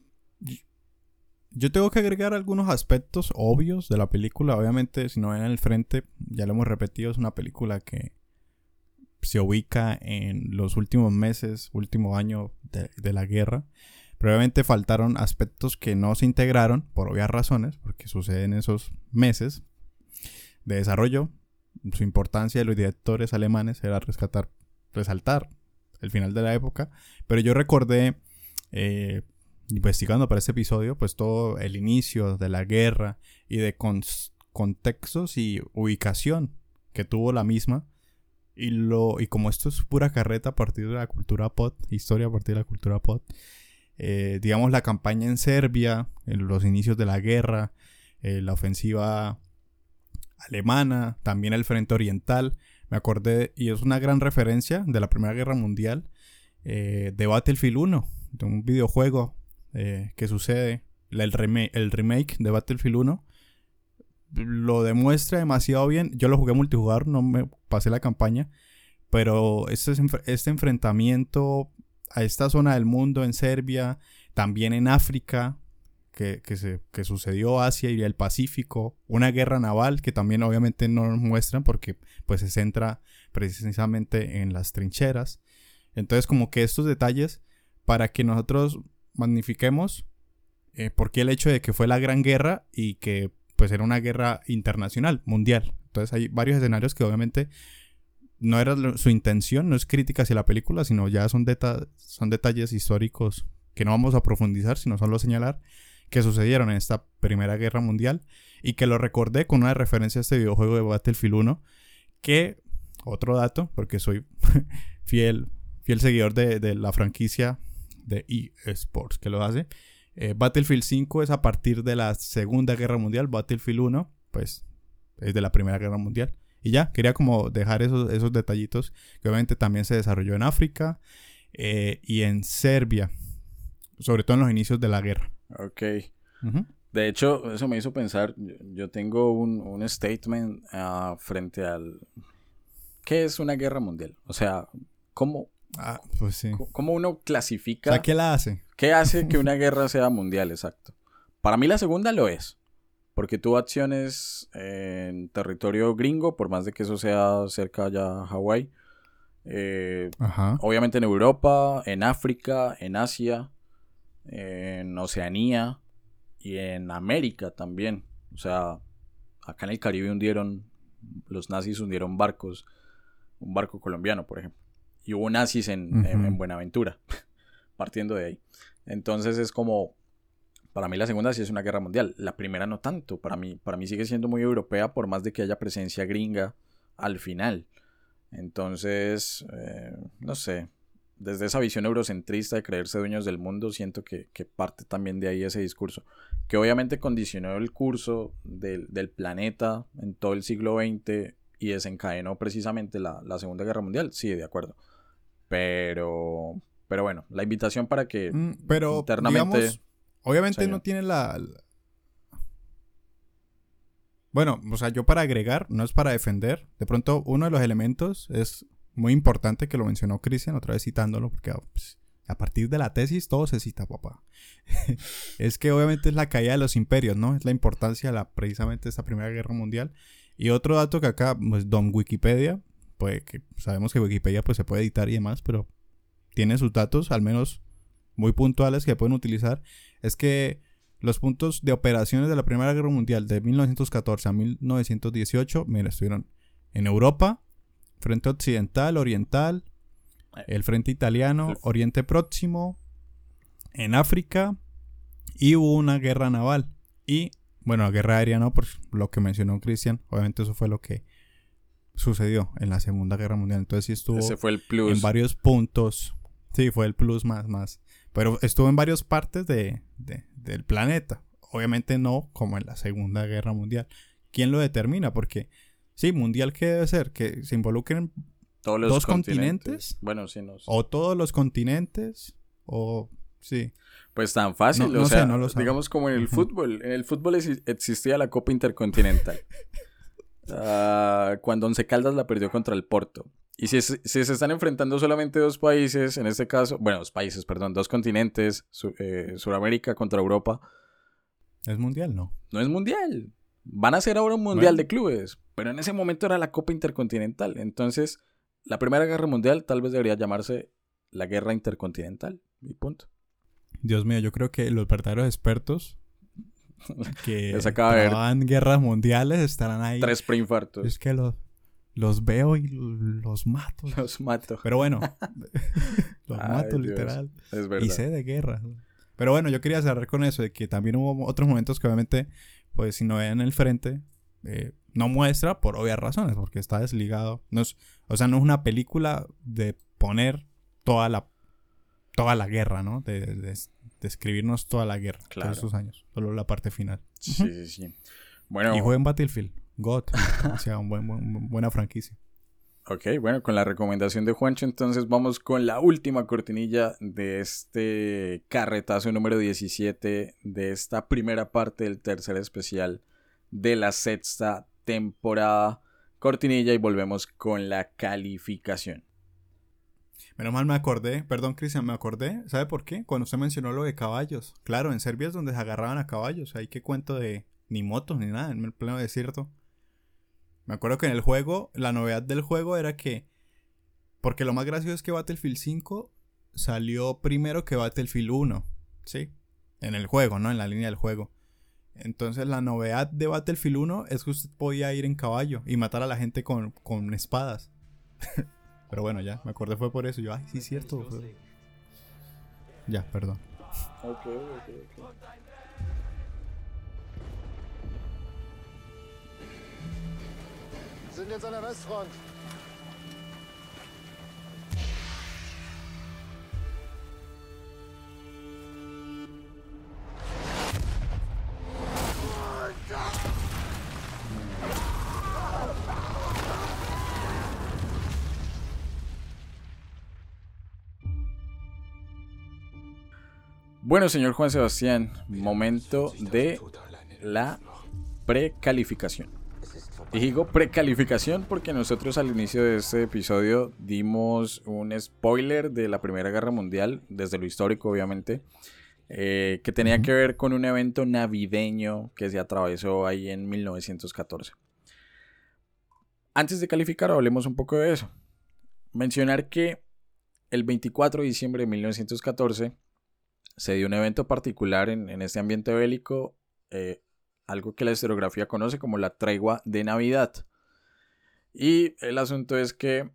Yo tengo que agregar algunos aspectos obvios de la película. Obviamente, si no ven en el frente, ya lo hemos repetido, es una película que se ubica en los últimos meses, último año de, de la guerra. Pero obviamente faltaron aspectos que no se integraron, por obvias razones, porque suceden esos meses de desarrollo. Su importancia de los directores alemanes era rescatar, resaltar el final de la época. Pero yo recordé, eh, investigando para este episodio, pues todo el inicio de la guerra y de contextos y ubicación que tuvo la misma. Y, lo, y como esto es pura carreta a partir de la cultura pop, historia a partir de la cultura pop, eh, digamos la campaña en Serbia, en los inicios de la guerra, eh, la ofensiva alemana, también el frente oriental, me acordé, y es una gran referencia de la Primera Guerra Mundial, eh, de Battlefield 1, de un videojuego eh, que sucede, el, rema- el remake de Battlefield 1, lo demuestra demasiado bien. Yo lo jugué multijugador, no me pasé la campaña, pero este, este enfrentamiento a esta zona del mundo en Serbia, también en África, que, que, se, que sucedió Asia y el Pacífico, una guerra naval que también obviamente no nos muestran porque pues se centra precisamente en las trincheras. Entonces como que estos detalles para que nosotros magnifiquemos eh, por qué el hecho de que fue la gran guerra y que pues era una guerra internacional, mundial. Entonces hay varios escenarios que obviamente no era su intención, no es crítica hacia la película, sino ya son, son detalles históricos que no vamos a profundizar, sino solo señalar que sucedieron en esta Primera Guerra Mundial y que lo recordé con una referencia a este videojuego de Battlefield 1 que, otro dato, porque soy fiel, fiel seguidor de, de la franquicia de eSports que lo hace, eh, Battlefield 5 es a partir de la Segunda Guerra Mundial, Battlefield 1 pues es de la Primera Guerra Mundial. Y ya, quería como dejar esos, esos detallitos que obviamente también se desarrolló en África eh, y en Serbia, sobre todo en los inicios de la guerra. Ok. De hecho, eso me hizo pensar, yo- tengo un, un statement ah, frente al... ¿Qué es una guerra mundial? O sea, ¿cómo, Ah, pues sí. O cómo uno clasifica... sea, ¿qué la hace? ¿Qué hace que una guerra sea mundial? Exacto. Para mí la segunda lo es. Porque tuvo acciones en territorio gringo, por más de que eso sea cerca ya a Hawái. Eh, obviamente en Europa, en África, en Asia, en Oceanía y en América también. O sea, acá en el Caribe hundieron, los nazis hundieron barcos, un barco colombiano, por ejemplo. Y hubo nazis en, en- Ujú. en Buenaventura, partiendo de ahí. Entonces es como, para mí la segunda sí es una guerra mundial, la primera no tanto, para mí, para mí sigue siendo muy europea por más de que haya presencia gringa al final. Entonces, eh, no sé, desde esa visión eurocentrista de creerse dueños del mundo, siento que, que parte también de ahí ese discurso, que obviamente condicionó el curso del, del planeta en todo el siglo XX y desencadenó precisamente la, la Segunda Guerra Mundial, sí, de acuerdo. Pero, pero bueno, la invitación para que Mm, pero, internamente... digamos, obviamente no tiene la, la- Bueno, o sea, yo para agregar, no es para defender. De pronto, uno de los elementos es muy importante que lo mencionó Cristian, otra vez citándolo, porque ah, pues, a partir de la tesis todo se cita, papá. es que obviamente es la caída de los imperios, ¿no? Es la importancia de la, precisamente de esta Primera Guerra Mundial. Y otro dato que acá, pues, Don Wikipedia, pues que sabemos que Wikipedia pues se puede editar y demás, pero tiene sus datos, al menos muy puntuales que pueden utilizar, es que los puntos de operaciones de la Primera Guerra Mundial de 1914 a 1918, mira, estuvieron en Europa, Frente Occidental, Oriental, el Frente Italiano, Oriente Próximo, en África, y hubo una guerra naval. Y, bueno, guerra aérea no, por lo que mencionó Cristian, obviamente eso fue lo que sucedió en la Segunda Guerra Mundial. Entonces sí estuvo Ese fue el en plus. varios puntos. Sí, fue el plus más, más. Pero estuvo en varias partes de, de- del planeta. obviamente no como en la Segunda Guerra Mundial. ¿Quién lo determina? Porque, sí, mundial, ¿qué debe ser? Que se involucren Todos los dos continentes. continentes. Bueno, sí, no sé. o todos los continentes, o sí. Pues tan fácil, No- o no sé, sea, no lo sabe. digamos como en el fútbol. En el fútbol exi- existía la Copa Intercontinental. Ah, cuando Once Caldas la perdió contra el Porto. Y si, es- si se están enfrentando solamente dos países, en este caso, bueno, dos países, perdón, dos continentes, Su- eh, Sudamérica contra Europa, ¿Es mundial? No. no es mundial. Van a ser ahora un mundial Bueno. de clubes, pero en ese momento era la Copa Intercontinental. Entonces, la Primera Guerra Mundial tal vez debería llamarse la Guerra Intercontinental. Y punto. Dios mío, yo creo que los verdaderos expertos que Les acaba de ver. trabajan guerras mundiales estarán ahí. Tres preinfartos. Es que los, los veo y los mato. Los mato. Pero bueno, los Ay, mato Dios. literal. Es verdad. Y sé de guerra. Pero bueno, yo quería cerrar con eso, de que también hubo otros momentos que obviamente, pues si no vean el frente, eh, no muestra por obvias razones, porque está desligado. No es, o sea, no es una película de poner toda la toda la guerra, ¿no? De, de, de escribirnos toda la guerra, Claro. todos esos años, solo la parte final. Sí, sí, sí. Bueno, Y jueguen Battlefield, God, o sea, un buen, buen- buena franquicia. ok, bueno, con la recomendación de Juancho, entonces vamos con la última cortinilla de este carretazo número 17 de esta primera parte del tercer especial de la sexta temporada. Cortinilla y volvemos con la calificación. Menos mal me acordé, perdón Cristian, me acordé, ¿sabe por qué? Cuando usted mencionó lo de caballos. Claro, en Serbia es donde se agarraban a caballos, ahí que cuento de ni motos ni nada, en el pleno desierto. Me acuerdo que en el juego, la novedad del juego era que, porque lo más gracioso es que Battlefield 5 salió primero que Battlefield 1, ¿sí? En el juego, ¿no? En la línea del juego. Entonces la novedad de Battlefield 1 es que usted podía ir en caballo y matar a la gente con, con espadas. Pero bueno, ya, me acordé fue por eso. Yo, ay, sí, es cierto. fue- Ya, perdón. Ok, ok, sind jetzt an der Westfront. Bueno, señor Juan Sebastián, momento de la precalificación. Y digo precalificación porque nosotros al inicio de este episodio dimos un spoiler de la Primera Guerra Mundial, desde lo histórico obviamente, eh, que tenía que ver con un evento navideño que se atravesó ahí en 1914. Antes de calificar, hablemos un poco de eso. Mencionar que el 24 de diciembre de 1914 se dio un evento particular en, en este ambiente bélico, eh, algo que la historiografía conoce como la tregua de Navidad. Y el asunto es que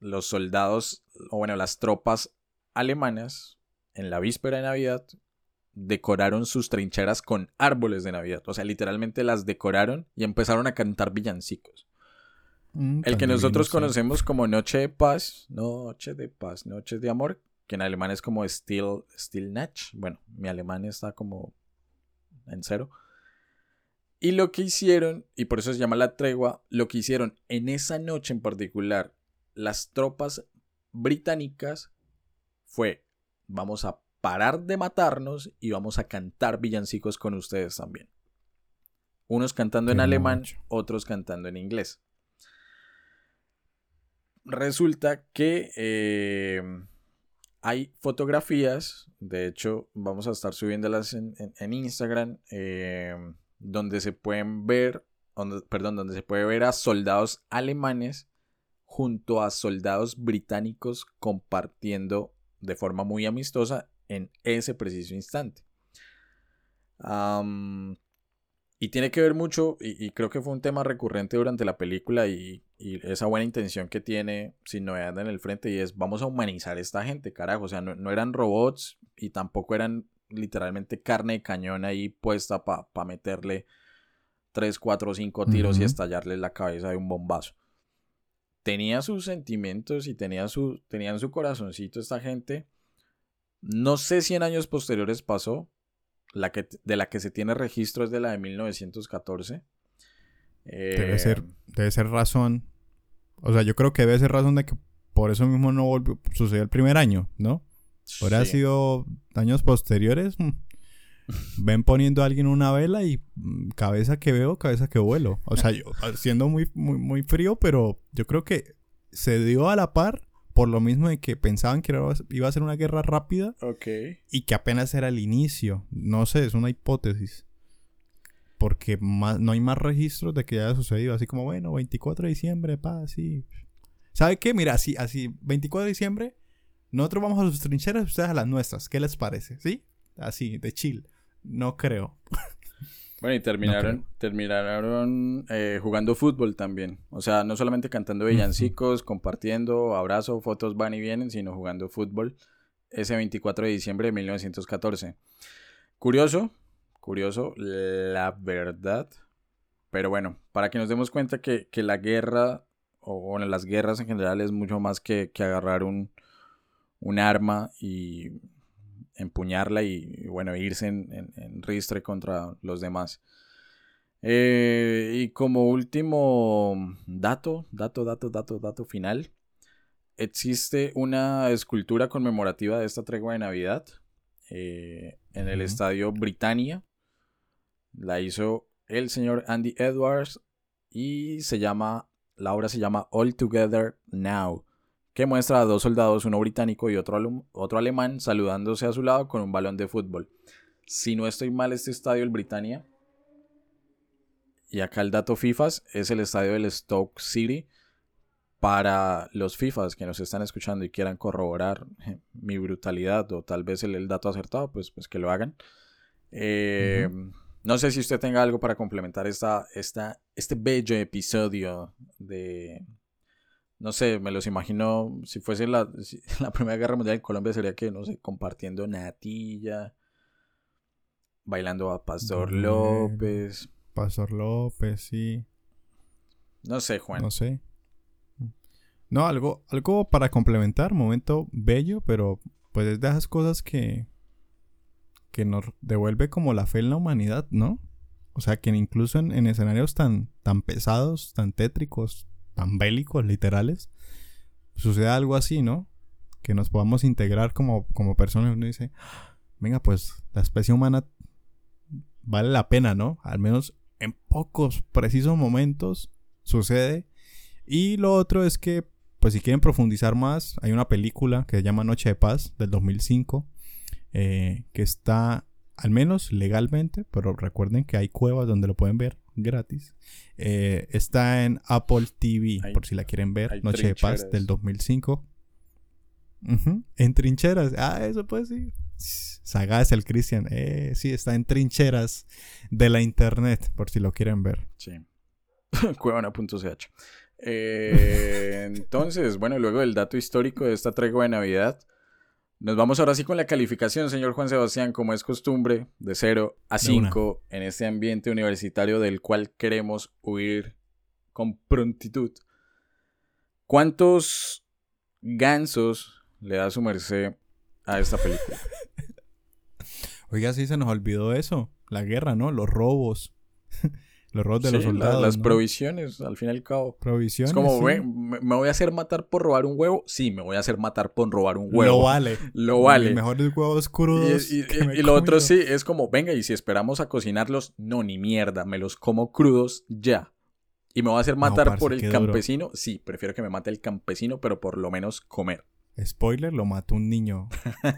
los soldados, o bueno, las tropas alemanas, en la víspera de Navidad, decoraron sus trincheras con árboles de Navidad. O sea, literalmente las decoraron y empezaron a cantar villancicos. Mm, El que nosotros conocemos como Noche de Paz, Noche de Paz, Noche de Amor, que en alemán es como Still, Still Nacht. Bueno, mi alemán está como en cero. Y lo que hicieron, y por eso se llama la tregua, lo que hicieron en esa noche en particular, las tropas británicas fue, vamos a parar de matarnos y vamos a cantar villancicos con ustedes también. Unos cantando en alemán, otros cantando en inglés. Resulta que eh, hay fotografías, de hecho vamos a estar subiéndolas en, en- Instagram, eh, donde se pueden ver, perdón, donde se puede ver a soldados alemanes junto a soldados británicos compartiendo de forma muy amistosa en ese preciso instante. Y tiene que ver mucho, y, y creo que fue un tema recurrente durante la película y, y esa buena intención que tiene sin novedad en el frente y es vamos a humanizar a esta gente, carajo. O sea, no, no eran robots y tampoco eran literalmente carne de cañón ahí puesta para meterle 3, 4, 5 tiros y estallarle la cabeza de un bombazo. Tenía sus sentimientos y tenía su, tenían su corazoncito esta gente No sé si en años posteriores pasó. La que, de la que se tiene registro es de la de 1914. debe, ser, eh, debe ser razón. O sea, yo creo que debe ser razón de que por eso mismo no volvió, sucedió el primer año, ¿no? Ahora ha sido años posteriores. Mm, ven poniendo a alguien una vela y mm, cabeza que veo, cabeza que vuelo. O sea, yo siendo muy, muy, muy frío, pero yo creo que se dio a la par por lo mismo de que pensaban que iba a ser una guerra rápida. Ok. Y que apenas era el inicio. No sé, es una hipótesis. Porque no hay más registros de que haya sucedido. Así como, bueno, 24 de diciembre, pa, sí. ¿Sabe qué? Mira, así, así, 24 de diciembre, nosotros vamos a sus trincheras, ustedes a las nuestras. ¿Qué les parece? ¿Sí? Así, de chill. No creo. Bueno, y terminaron, terminaron eh, jugando fútbol también. O sea, no solamente cantando villancicos, compartiendo, abrazo, fotos van y vienen, sino jugando fútbol ese 24 de diciembre de 1914. Curioso, curioso, la verdad. Pero bueno, para que nos demos cuenta que, la guerra, o bueno, las guerras en general es mucho más que, agarrar un, un arma y empuñarla y, bueno, irse en, en, ristre contra los demás. Eh, y como último dato, dato, dato, dato, dato final, existe una escultura conmemorativa de esta tregua de Navidad eh, en el estadio Britannia. La hizo el señor Andy Edwards y se llama, la obra se llama All Together Now que muestra a dos soldados, uno británico y otro, otro alemán, saludándose a su lado con un balón de fútbol. Si no estoy mal, este estadio, el Britannia, y acá el dato FIFAs, es el estadio del Stoke City. Para los FIFAs que nos están escuchando y quieran corroborar mi brutalidad o tal vez el, dato acertado, pues, pues que lo hagan. Eh, no sé si usted tenga algo para complementar esta, esta, este bello episodio de, no sé, me los imagino, si fuese la, la Primera Guerra Mundial en Colombia sería que, no sé, compartiendo natilla, bailando a Pastor López. Pastor López, sí. No sé, Juan. No sé. No, algo, algo para complementar, momento bello, pero pues es de esas cosas que, que nos devuelve como la fe en la humanidad, ¿no? O sea, que incluso en, en escenarios tan, tan pesados, tan tétricos, tan bélicos, literales, sucede algo así, ¿no? Que nos podamos integrar como, como personas. Uno dice, venga, pues la especie humana vale la pena, ¿no? Al menos en pocos precisos momentos sucede. Y lo otro es que, pues si quieren profundizar más, hay una película que se llama Noche de Paz del 2005, eh, que está, al menos legalmente, pero recuerden que hay cuevas donde lo pueden ver, gratis. Eh, está en Apple TV, por si la quieren ver. Noche de Paz del 2005. En trincheras. Ah, eso pues sí. Sagaz el Cristian. Eh, sí, está en trincheras de la internet, por si lo quieren ver. Sí. Cuevana.ch. Eh, entonces, bueno, luego del dato histórico de esta tregua de Navidad, nos vamos ahora sí con la calificación, señor Juan Sebastián, como es costumbre, de 0 a 5 en este ambiente universitario del cual queremos huir con prontitud. ¿Cuántos gansos le da su merced a esta película? Oiga, sí se nos olvidó eso. La guerra, ¿no? Los robos. Los robos de los soldados. las provisiones, al fin y al cabo. Provisiones. Es como, me, voy a hacer matar por robar un huevo. Sí, me voy a hacer matar por robar un huevo. Lo vale. Lo vale. Los mejores huevos crudos. Y, lo otro sí, es como, venga, y si esperamos a cocinarlos, no, ni mierda, me los como crudos ya. Y me voy a hacer matar por el campesino. Sí, prefiero que me mate el campesino, pero por lo menos comer. Spoiler, lo mató un niño.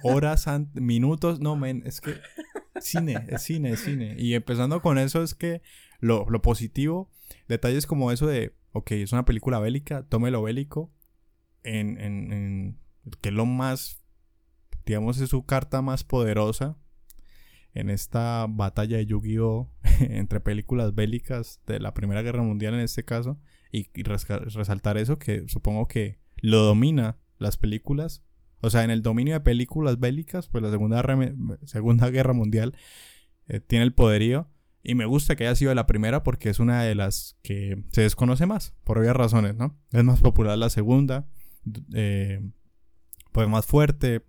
Horas, minutos, no, men, es que cine, es cine, es cine. Y empezando con eso es que lo, positivo, detalles como eso de, ok, es una película bélica, tome lo bélico, en, en, que es lo más, digamos, es su carta más poderosa en esta batalla de Yu-Gi-Oh! entre películas bélicas de la Primera Guerra Mundial en este caso, y, resaltar eso que supongo que lo domina las películas. O sea, en el dominio de películas bélicas, pues la Segunda, segunda Guerra Mundial eh, tiene el poderío. Y me gusta que haya sido la primera porque es una de las que se desconoce más, por obvias razones, ¿no? Es más popular la segunda, eh, pues más fuerte,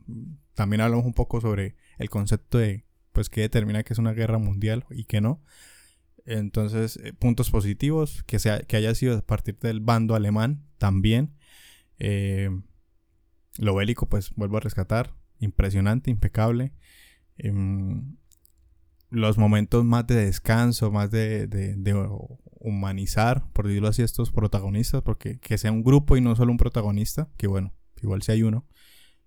también hablamos un poco sobre el concepto de, pues, qué determina que es una guerra mundial y qué no. Entonces, eh, puntos positivos, que, sea, que haya sido a partir del bando alemán también. Eh, lo bélico, pues vuelvo a rescatar. Impresionante, impecable. Los momentos más de descanso, más de, humanizar, por decirlo así, estos protagonistas, porque que sea un grupo y no solo un protagonista, que bueno, igual si hay uno,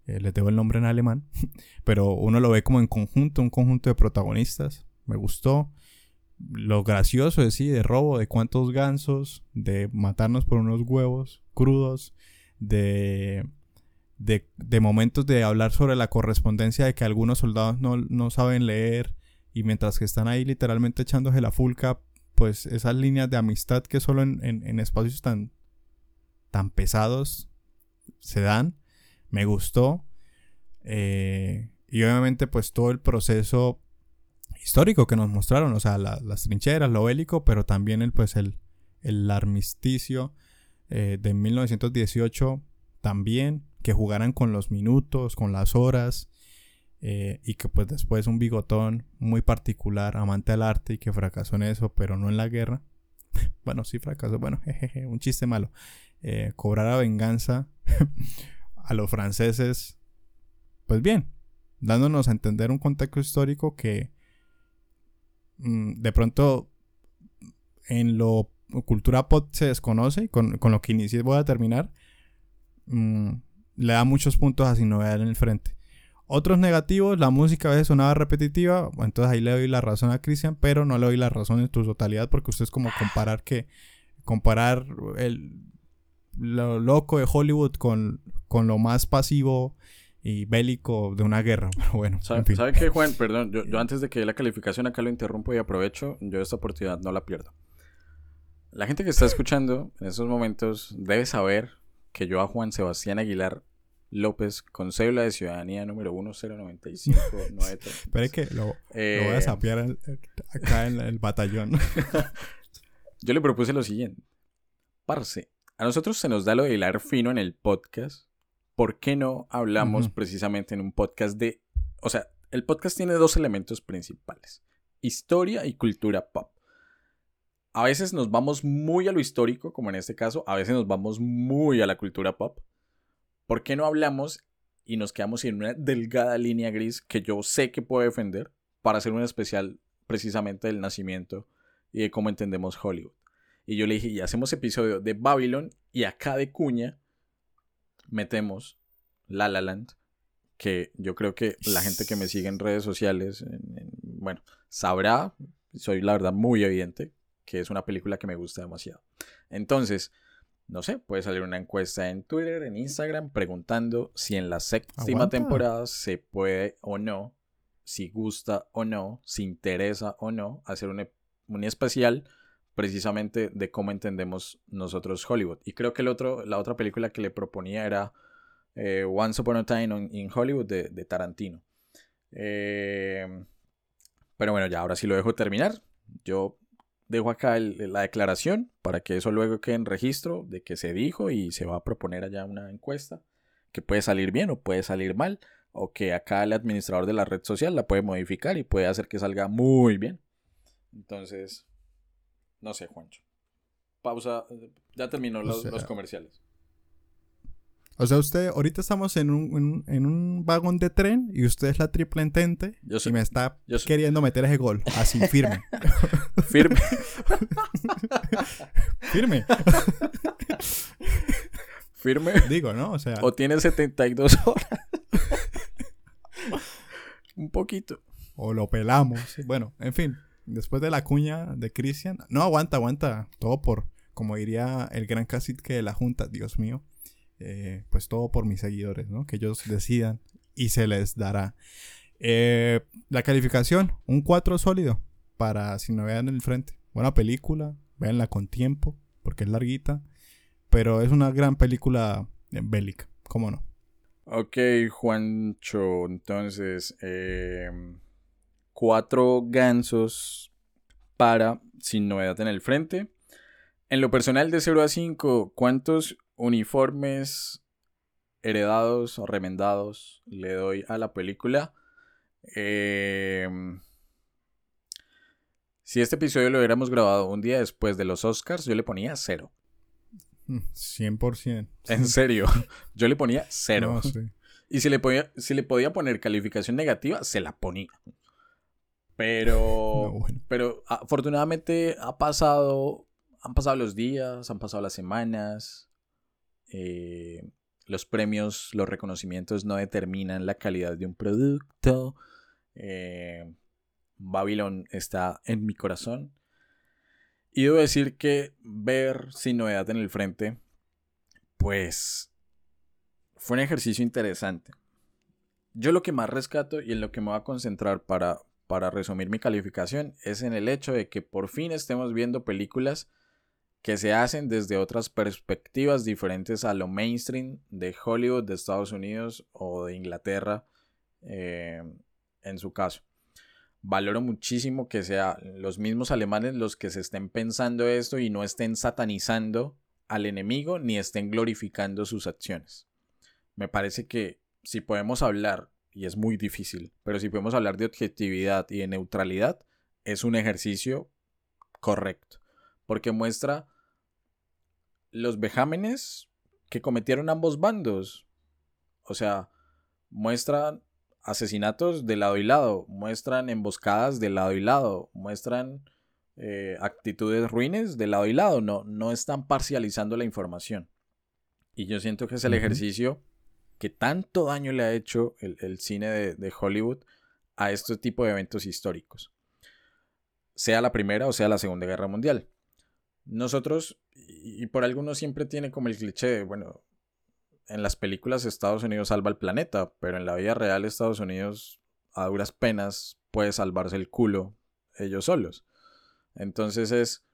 eh, le tengo el nombre en alemán, pero uno lo ve como en conjunto, un conjunto de protagonistas, me gustó. Lo gracioso de sí, de robo, de cuántos gansos, de matarnos por unos huevos crudos, de de, momentos de hablar sobre la correspondencia de que algunos soldados no, saben leer y mientras que están ahí literalmente echándose la fulca, pues esas líneas de amistad que solo en, espacios tan, tan pesados se dan, me gustó. Eh, y obviamente pues todo el proceso histórico que nos mostraron, o sea, las trincheras, lo bélico, pero también el, pues el, el armisticio eh, de 1918 también que jugaran con los minutos, con las horas, eh, y que pues después un bigotón muy particular, amante del arte y que fracasó en eso, pero no en la guerra. bueno, sí fracasó, bueno, jejeje, un chiste malo. Eh, cobrara venganza a los franceses, pues bien, dándonos a entender un contexto histórico que mm, de pronto en lo cultura pop se desconoce, con, con lo que inicié voy a terminar. Mm, le da muchos puntos a Sin Novedad en el frente. Otros negativos, la música a veces sonaba repetitiva, entonces ahí le doy la razón a Cristian, pero no le doy la razón en su totalidad porque usted es como comparar que comparar el lo loco de Hollywood con, con lo más pasivo y bélico de una guerra. Pero bueno, ¿Sabe, ¿sabe qué, Juan? Perdón, yo, yo, antes de que la calificación acá lo interrumpo y aprovecho, yo esta oportunidad no la pierdo. La gente que está escuchando en esos momentos debe saber que yo a Juan Sebastián Aguilar López con cédula de ciudadanía número 10959. Espera que lo, voy a eh, sapear acá en el batallón. Yo le propuse lo siguiente. Parce, a nosotros se nos da lo de hilar fino en el podcast. ¿Por qué no hablamos precisamente en un podcast de... O sea, el podcast tiene dos elementos principales. Historia y cultura pop. A veces nos vamos muy a lo histórico, como en este caso. A veces nos vamos muy a la cultura pop. ¿Por qué no hablamos y nos quedamos en una delgada línea gris que yo sé que puedo defender para hacer un especial precisamente del nacimiento y de cómo entendemos Hollywood? Y yo le dije, y hacemos episodio de Babylon y acá de cuña metemos La La Land, que yo creo que la gente que me sigue en redes sociales, bueno, sabrá, soy la verdad muy evidente, que es una película que me gusta demasiado. Entonces, no sé, puede salir una encuesta en Twitter, en Instagram, preguntando si en la séptima temporada se puede o no, si gusta o no, si interesa o no, hacer un, especial precisamente de cómo entendemos nosotros Hollywood. Y creo que el otro, la otra película que le proponía era eh, Once Upon a Time in Hollywood de, Tarantino. Eh, pero bueno, ya ahora sí lo dejo terminar. Yo dejo acá la declaración para que eso luego quede en registro de que se dijo y se va a proponer allá una encuesta que puede salir bien o puede salir mal o que acá el administrador de la red social la puede modificar y puede hacer que salga muy bien. Entonces, no sé, Juancho. Pausa, ya terminó los comerciales. O sea, usted, ahorita estamos en un, en, un vagón de tren y usted es la triple entente y me está queriendo meter ese gol. Así, firme. firme. firme. firme. Digo, ¿no? O sea. O tiene 72 horas. un poquito. O lo pelamos. Bueno, en fin. Después de la cuña de Cristian. No, aguanta, aguanta. Todo por, como diría el gran cacique de la Junta. Dios mío. Eh, pues todo por mis seguidores, ¿no? Que ellos decidan y se les dará. Eh, la calificación, un 4 sólido para si no vean el frente. Buena película, véanla con tiempo, porque es larguita, pero es una gran película eh, bélica, ¿cómo no? Ok, Juancho, entonces, cuatro gansos para Sin Novedad en el Frente. En lo personal de 0 a 5, ¿cuántos uniformes heredados o remendados le doy a la película. Em, si este episodio lo hubiéramos grabado un día después de los Oscars, yo le ponía cero. 100%. En serio, yo le ponía cero. Y si le, podía, si le podía poner calificación negativa, se la ponía. Pero, pero afortunadamente ha pasado, han pasado los días, han pasado las semanas. Eh, los premios, los reconocimientos no determinan la calidad de un producto. Eh, Babylon está en mi corazón. Y debo decir que ver sin novedad en el frente, pues fue un ejercicio interesante. Yo lo que más rescato y en lo que me voy a concentrar para, para resumir mi calificación es en el hecho de que por fin estemos viendo películas que se hacen desde otras perspectivas diferentes a lo mainstream de Hollywood, de Estados Unidos o de Inglaterra, eh, en su caso valoro muchísimo que sean los mismos alemanes los que se estén pensando esto y no estén satanizando al enemigo ni estén glorificando sus acciones. Me parece que si podemos hablar, y es muy difícil, pero si podemos hablar de objetividad y de neutralidad, es un ejercicio correcto, porque muestra los vejámenes que cometieron ambos bandos. O sea, muestra asesinatos de lado y lado, muestran emboscadas de lado y lado, muestran eh, actitudes ruines de lado y lado, no, no están parcializando la información. Y yo siento que es el ejercicio que tanto daño le ha hecho el, cine de, Hollywood a este tipo de eventos históricos. Sea la Primera o sea la Segunda Guerra Mundial. Nosotros, y, por algunos siempre tiene como el cliché de, bueno, en las películas Estados Unidos salva el planeta, pero en la vida real Estados Unidos a duras penas puede salvarse el culo ellos solos. Entonces es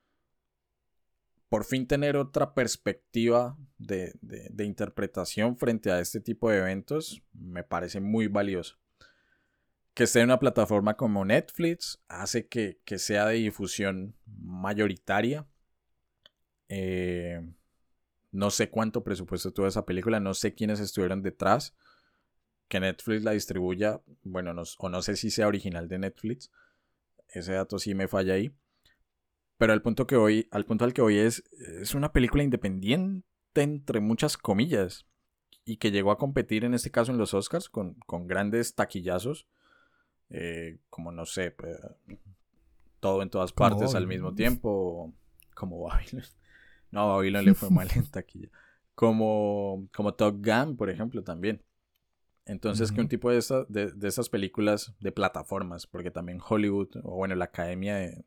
por fin tener otra perspectiva de, interpretación frente a este tipo de eventos me parece muy valioso. Que esté en una plataforma como Netflix hace que, que sea de difusión mayoritaria. Eh, no sé cuánto presupuesto tuvo esa película, no sé quiénes estuvieron detrás. Que Netflix la distribuya, bueno, o no sé si sea original de Netflix. Ese dato sí me falla ahí. Pero al punto que voy, al punto al que voy es, es una película independiente entre muchas comillas. Y que llegó a competir en este caso en los Oscars con, con grandes taquillazos. Eh, como no sé, todo en todas partes al mismo tiempo. Como Babylon. No, a Babylon le fue mal en taquilla. Como, como Top Gun, por ejemplo, también. Entonces, que un tipo de, esta, de, estas películas de plataformas, porque también Hollywood, o bueno, la Academia de,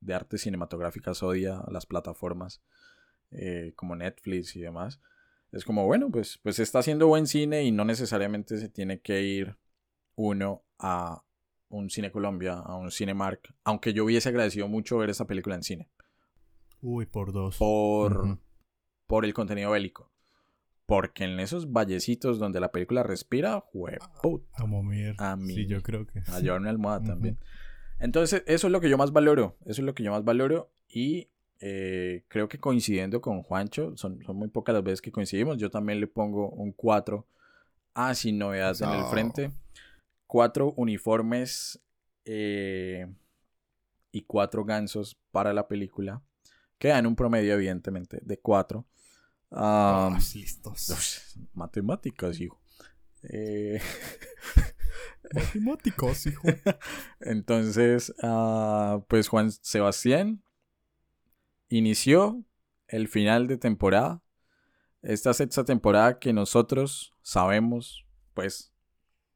de Artes Cinematográficas odia las plataformas eh, como Netflix y demás. Es como, bueno, pues, pues está haciendo buen cine y no necesariamente se tiene que ir uno a un Cine Colombia, a un Cinemark, aunque yo hubiese agradecido mucho ver esa película en cine. Uy, por dos. Por, por el contenido bélico. Porque en esos vallecitos donde la película respira, huevo. A momir. A mí. Sí, yo creo que. A llevarme almohada también. Entonces, eso es lo que yo más valoro. Eso es lo que yo más valoro. Y eh, creo que coincidiendo con Juancho, son, son, muy pocas las veces que coincidimos. Yo también le pongo un 4. Ah, sin novedades en el frente. Cuatro uniformes eh, y cuatro gansos para la película. Queda en un promedio, evidentemente, de 4. Ah, listos. matemáticas, hijo. Eh... matemáticas, hijo. Entonces, uh, pues Juan Sebastián inició el final de temporada. Esta sexta temporada que nosotros sabemos, pues,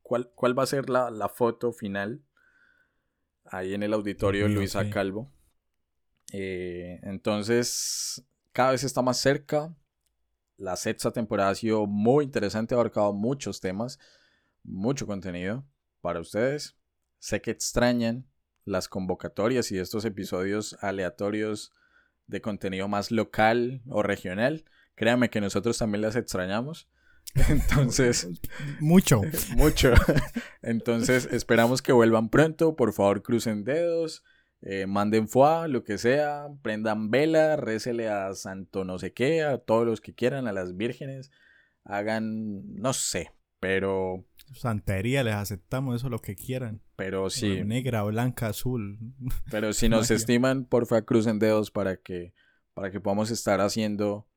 cuál, cuál va a ser la, la foto final. Ahí en el auditorio Luisa Calvo. Eh, entonces, cada vez está más cerca. La sexta temporada ha sido muy interesante, ha abarcado muchos temas, mucho contenido para ustedes. Sé que extrañan las convocatorias y estos episodios aleatorios de contenido más local o regional. Créanme que nosotros también las extrañamos. Entonces, mucho. mucho. Entonces, esperamos que vuelvan pronto. Por favor, crucen dedos. Eh, manden foie, lo que sea, prendan vela, récele a santo no sé qué, a todos los que quieran, a las vírgenes, hagan, no sé, pero... Santería, les aceptamos eso lo que quieran. Pero sí. Negra, blanca, azul. Pero si nos estiman, porfa, crucen dedos para que, para que podamos estar haciendo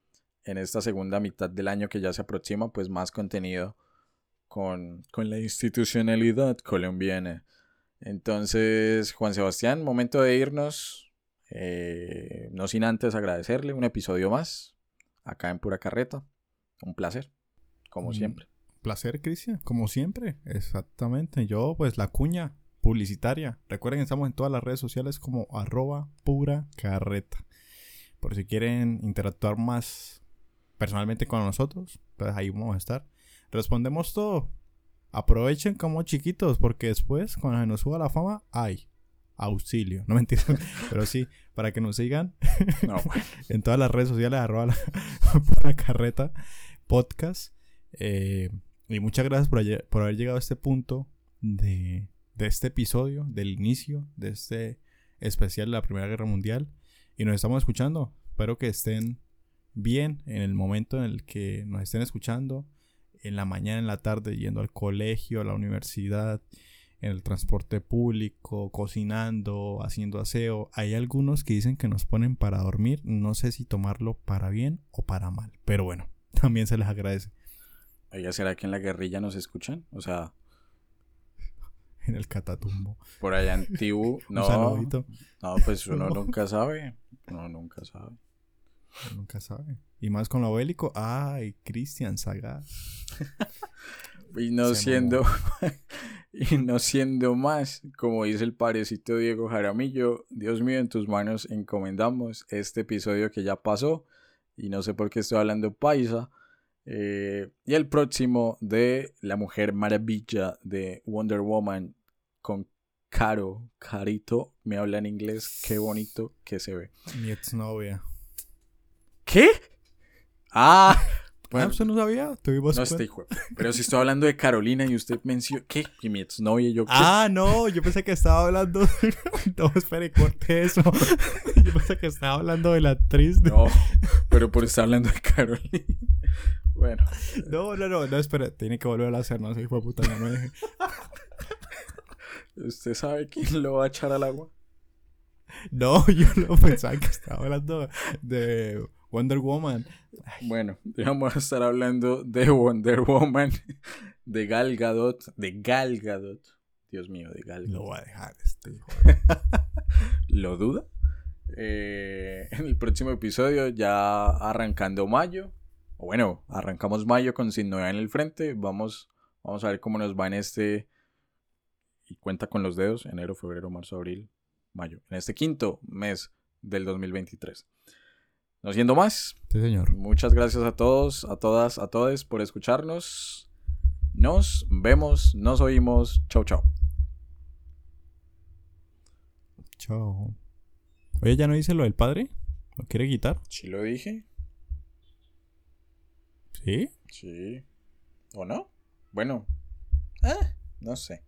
en esta segunda mitad del año que ya se aproxima, pues más contenido con, con la institucionalidad colombiana. Entonces, Juan Sebastián, momento de irnos. Eh, no sin antes agradecerle un episodio más acá en Pura Carreta. Un placer, como siempre. Placer, Cristian, como siempre. Exactamente. Yo, pues, la cuña publicitaria. Recuerden que estamos en todas las redes sociales como arroba pura carreta. Por si quieren interactuar más personalmente con nosotros, pues ahí vamos a estar. Respondemos todo. Aprovechen como chiquitos, porque después, cuando se nos suba la fama, hay auxilio. No mentira, pero sí, para que nos sigan en todas las redes sociales, arroba la, carreta podcast. Eh, y muchas gracias por, por, haber llegado a este punto de, de este episodio, del inicio de este especial de la Primera Guerra Mundial. Y nos estamos escuchando. Espero que estén bien en el momento en el que nos estén escuchando, en la mañana, en la tarde, yendo al colegio, a la universidad, en el transporte público, cocinando, haciendo aseo. Hay algunos que dicen que nos ponen para dormir. No sé si tomarlo para bien o para mal. Pero bueno, también se les agradece. Oiga, ¿será que en la guerrilla nos escuchan? O sea... En el catatumbo. Por allá en Tibu. No, no, pues uno nunca sabe. Uno nunca sabe. Nunca sabe. Y más con lo bélico. Ay, Cristian Saga. y no siendo. y no siendo más, como dice el parecito Diego Jaramillo, Dios mío, en tus manos encomendamos este episodio que ya pasó. Y no sé por qué estoy hablando paisa. Eh, y el próximo de La Mujer Maravilla de Wonder Woman con Caro, Carito, me habla en inglés, qué bonito que se ve. Mi exnovia. ¿Qué? Ah, bueno, usted no sabía. no, este hijo. Pero si estoy hablando de Carolina y usted mencionó. ¿Qué? Y mi exnovia y yo. ¿qué? Ah, no. Yo pensé que estaba hablando. no, espere, corte eso. yo pensé que estaba hablando de la actriz. No, pero por estar hablando de Carolina. Bueno. No, no, no. No, espere. Tiene que volver a hacer. No sé, hijo de puta. No me deje. ¿Usted sabe quién lo va a echar al agua? No, yo no pensaba que estaba hablando de Wonder Woman. Bueno, vamos a estar hablando de Wonder Woman, de Gal Gadot, de Gal Gadot. Dios mío, de Gal Gadot. Lo va a dejar este hijo. ¿Lo duda? Eh, en el próximo episodio, ya arrancando mayo, o bueno, arrancamos mayo con Sin Novedad en el frente. Vamos, vamos a ver cómo nos va en este. Y cuenta con los dedos: enero, febrero, marzo, abril, mayo. En este quinto mes del 2023. No siendo más. Sí, señor. Muchas gracias a todos, a todas, a todos por escucharnos. Nos vemos, nos oímos. Chau, chau. Chao. Oye, ¿ya no dice lo del padre? ¿Lo quiere quitar? Sí lo dije. ¿Sí? Sí. ¿O no? Bueno. Ah, no sé.